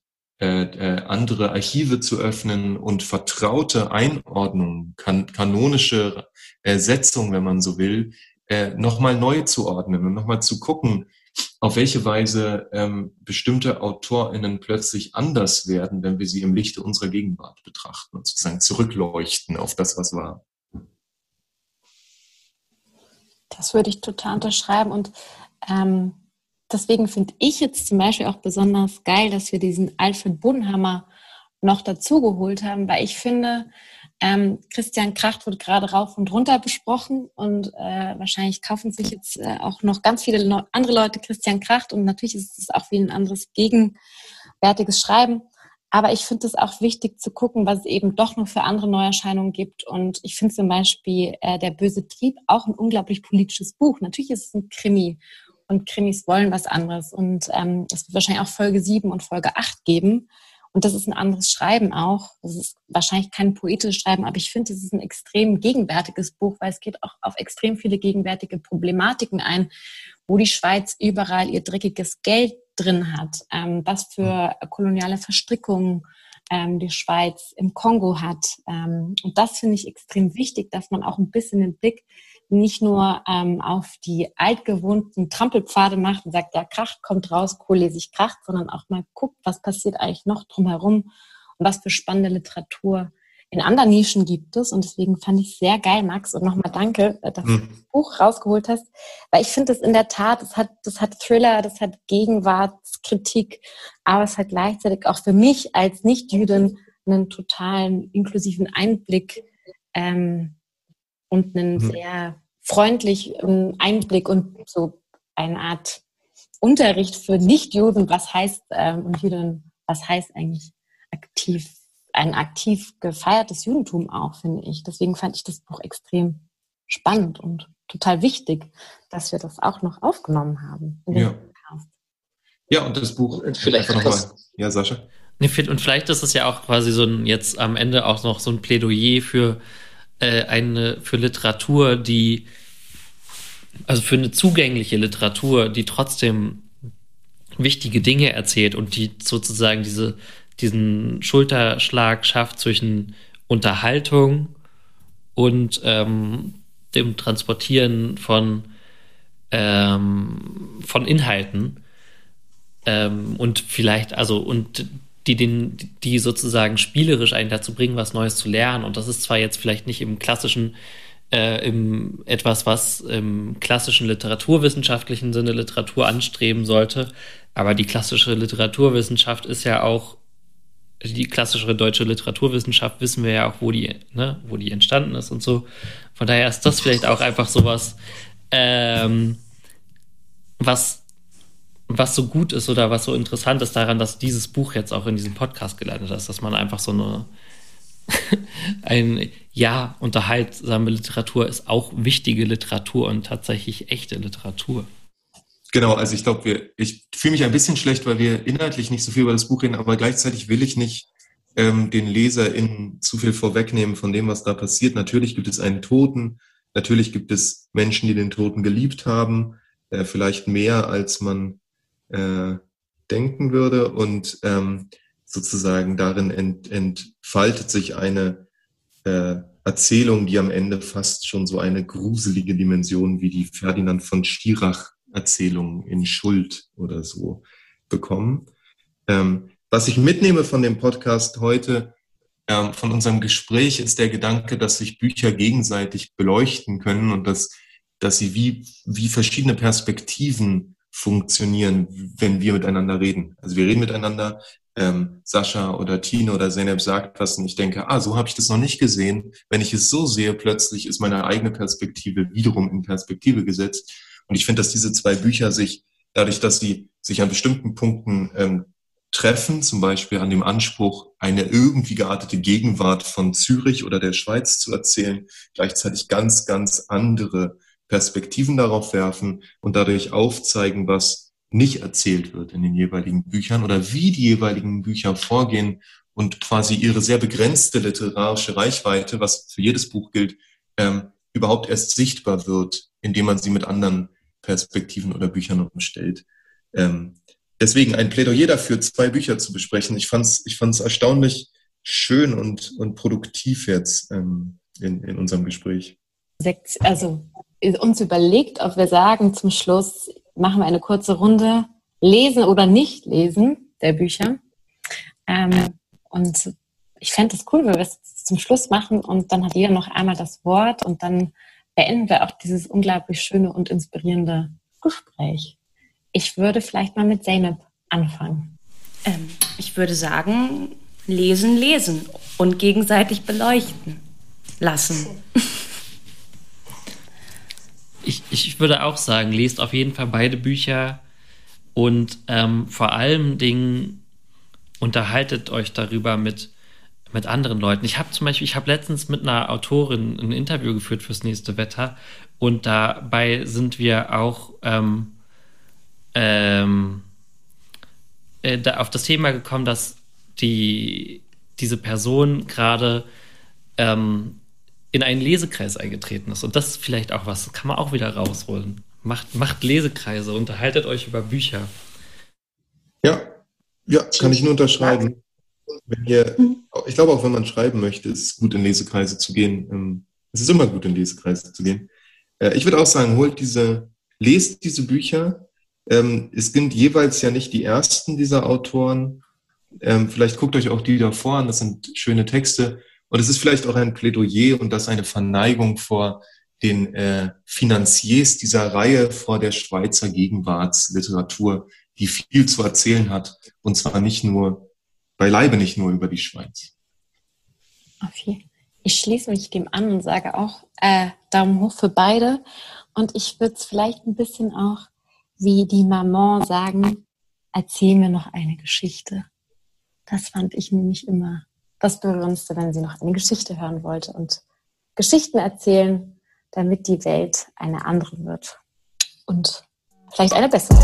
äh, äh, andere Archive zu öffnen und vertraute Einordnungen, kan kanonische Ersetzung, wenn man so will, äh, nochmal neu zu ordnen und nochmal zu gucken, auf welche Weise ähm, bestimmte AutorInnen plötzlich anders werden, wenn wir sie im Lichte unserer Gegenwart betrachten und sozusagen zurückleuchten auf das, was war. Das würde ich total unterschreiben und ähm, deswegen finde ich jetzt zum Beispiel auch besonders geil, dass wir diesen Alfred Bunhammer noch dazugeholt haben, weil ich finde, ähm, Christian Kracht wird gerade rauf und runter besprochen und äh, wahrscheinlich kaufen sich jetzt äh, auch noch ganz viele Le andere Leute Christian Kracht und natürlich ist es auch wie ein anderes gegenwärtiges Schreiben. Aber ich finde es auch wichtig zu gucken, was es eben doch noch für andere Neuerscheinungen gibt. Und ich finde zum Beispiel äh, Der böse Trieb auch ein unglaublich politisches Buch. Natürlich ist es ein Krimi und Krimis wollen was anderes. Und ähm, es wird wahrscheinlich auch Folge 7 und Folge 8 geben. Und das ist ein anderes Schreiben auch. Das ist wahrscheinlich kein poetisches Schreiben, aber ich finde, es ist ein extrem gegenwärtiges Buch, weil es geht auch auf extrem viele gegenwärtige Problematiken ein, wo die Schweiz überall ihr dreckiges Geld drin hat, ähm, was für koloniale Verstrickungen ähm, die Schweiz im Kongo hat. Ähm, und das finde ich extrem wichtig, dass man auch ein bisschen den Blick nicht nur ähm, auf die altgewohnten Trampelpfade macht und sagt, ja, Krach kommt raus, kohlesig kracht, sondern auch mal guckt, was passiert eigentlich noch drumherum und was für spannende Literatur in anderen Nischen gibt es. Und deswegen fand ich sehr geil, Max. Und nochmal danke, äh, dass mhm. du das Buch rausgeholt hast. Weil ich finde es in der Tat, das hat, das hat Thriller, das hat Gegenwartskritik, aber es hat gleichzeitig auch für mich als Nicht-Jüdin einen totalen inklusiven Einblick ähm, und einen mhm. sehr freundlichen Einblick und so eine Art Unterricht für Nicht-Juden, was heißt ähm, und Juden, was heißt eigentlich aktiv ein aktiv gefeiertes Judentum auch, finde ich. Deswegen fand ich das Buch extrem spannend und total wichtig, dass wir das auch noch aufgenommen haben. ja. ja, und das Buch vielleicht nochmal. Ja, Sascha. Und vielleicht ist es ja auch quasi so ein, jetzt am Ende auch noch so ein Plädoyer für äh, eine, für Literatur, die, also für eine zugängliche Literatur, die trotzdem wichtige Dinge erzählt und die sozusagen diese diesen Schulterschlag schafft zwischen Unterhaltung und ähm, dem Transportieren von, ähm, von Inhalten. Ähm, und vielleicht, also und die, den, die sozusagen spielerisch einen dazu bringen, was Neues zu lernen. Und das ist zwar jetzt vielleicht nicht im klassischen, äh, im etwas, was im klassischen literaturwissenschaftlichen Sinne Literatur anstreben sollte, aber die klassische Literaturwissenschaft ist ja auch die klassischere deutsche Literaturwissenschaft wissen wir ja auch, wo die, ne, wo die entstanden ist und so. Von daher ist das vielleicht auch einfach sowas, ähm, was, was so gut ist oder was so interessant ist daran, dass dieses Buch jetzt auch in diesem Podcast gelandet ist, dass man einfach so eine ein ja, unterhaltsame Literatur ist auch wichtige Literatur und tatsächlich echte Literatur. Genau, also ich glaube, ich fühle mich ein bisschen schlecht, weil wir inhaltlich nicht so viel über das Buch reden, aber gleichzeitig will ich nicht ähm, den LeserInnen zu viel vorwegnehmen von dem, was da passiert. Natürlich gibt es einen Toten, natürlich gibt es Menschen, die den Toten geliebt haben, äh, vielleicht mehr, als man äh, denken würde. Und ähm, sozusagen darin ent, entfaltet sich eine äh, Erzählung, die am Ende fast schon so eine gruselige Dimension wie die Ferdinand von Stierach Erzählungen in Schuld oder so bekommen. Ähm, was ich mitnehme von dem Podcast heute, ähm, von unserem Gespräch, ist der Gedanke, dass sich Bücher gegenseitig beleuchten können und dass, dass sie wie, wie verschiedene Perspektiven funktionieren, wenn wir miteinander reden. Also wir reden miteinander, ähm, Sascha oder Tine oder Zeynep sagt was und ich denke, ah, so habe ich das noch nicht gesehen. Wenn ich es so sehe, plötzlich ist meine eigene Perspektive wiederum in Perspektive gesetzt. Und ich finde, dass diese zwei Bücher sich, dadurch, dass sie sich an bestimmten Punkten ähm, treffen, zum Beispiel an dem Anspruch, eine irgendwie geartete Gegenwart von Zürich oder der Schweiz zu erzählen, gleichzeitig ganz, ganz andere Perspektiven darauf werfen und dadurch aufzeigen, was nicht erzählt wird in den jeweiligen Büchern oder wie die jeweiligen Bücher vorgehen und quasi ihre sehr begrenzte literarische Reichweite, was für jedes Buch gilt, ähm, überhaupt erst sichtbar wird, indem man sie mit anderen Perspektiven oder Büchern umstellt. Ähm, deswegen ein Plädoyer dafür, zwei Bücher zu besprechen. Ich fand es ich fand's erstaunlich schön und, und produktiv jetzt ähm, in, in unserem Gespräch. Also uns überlegt, ob wir sagen, zum Schluss machen wir eine kurze Runde, lesen oder nicht lesen der Bücher. Ähm, und ich fände es cool, wenn wir es zum Schluss machen und dann hat jeder noch einmal das Wort und dann beenden wir auch dieses unglaublich schöne und inspirierende Gespräch. Ich würde vielleicht mal mit Zeynep anfangen. Ähm, ich würde sagen, lesen, lesen und gegenseitig beleuchten lassen. Ich, ich würde auch sagen, lest auf jeden Fall beide Bücher und ähm, vor allem Dingen unterhaltet euch darüber mit mit anderen Leuten. Ich habe zum Beispiel, ich habe letztens mit einer Autorin ein Interview geführt fürs nächste Wetter und dabei sind wir auch ähm, ähm, äh, da auf das Thema gekommen, dass die, diese Person gerade ähm, in einen Lesekreis eingetreten ist. Und das ist vielleicht auch was, kann man auch wieder rausholen. Macht, macht Lesekreise, unterhaltet euch über Bücher. Ja, ja, kann ich nur unterschreiben. Wenn ihr, ich glaube auch, wenn man schreiben möchte, ist es gut, in Lesekreise zu gehen. Ähm, es ist immer gut, in Lesekreise zu gehen. Äh, ich würde auch sagen, holt diese, lest diese Bücher. Ähm, es sind jeweils ja nicht die ersten dieser Autoren. Ähm, vielleicht guckt euch auch die davor an. Das sind schöne Texte. Und es ist vielleicht auch ein Plädoyer und das eine Verneigung vor den äh, Finanziers dieser Reihe, vor der Schweizer Gegenwartsliteratur, die viel zu erzählen hat. Und zwar nicht nur, beileibe nicht nur über die Schweiz. Okay. Ich schließe mich dem an und sage auch äh, Daumen hoch für beide. Und ich würde es vielleicht ein bisschen auch wie die Maman sagen, erzähl mir noch eine Geschichte. Das fand ich nämlich immer das Berührendste, wenn sie noch eine Geschichte hören wollte. Und Geschichten erzählen, damit die Welt eine andere wird. Und vielleicht eine bessere.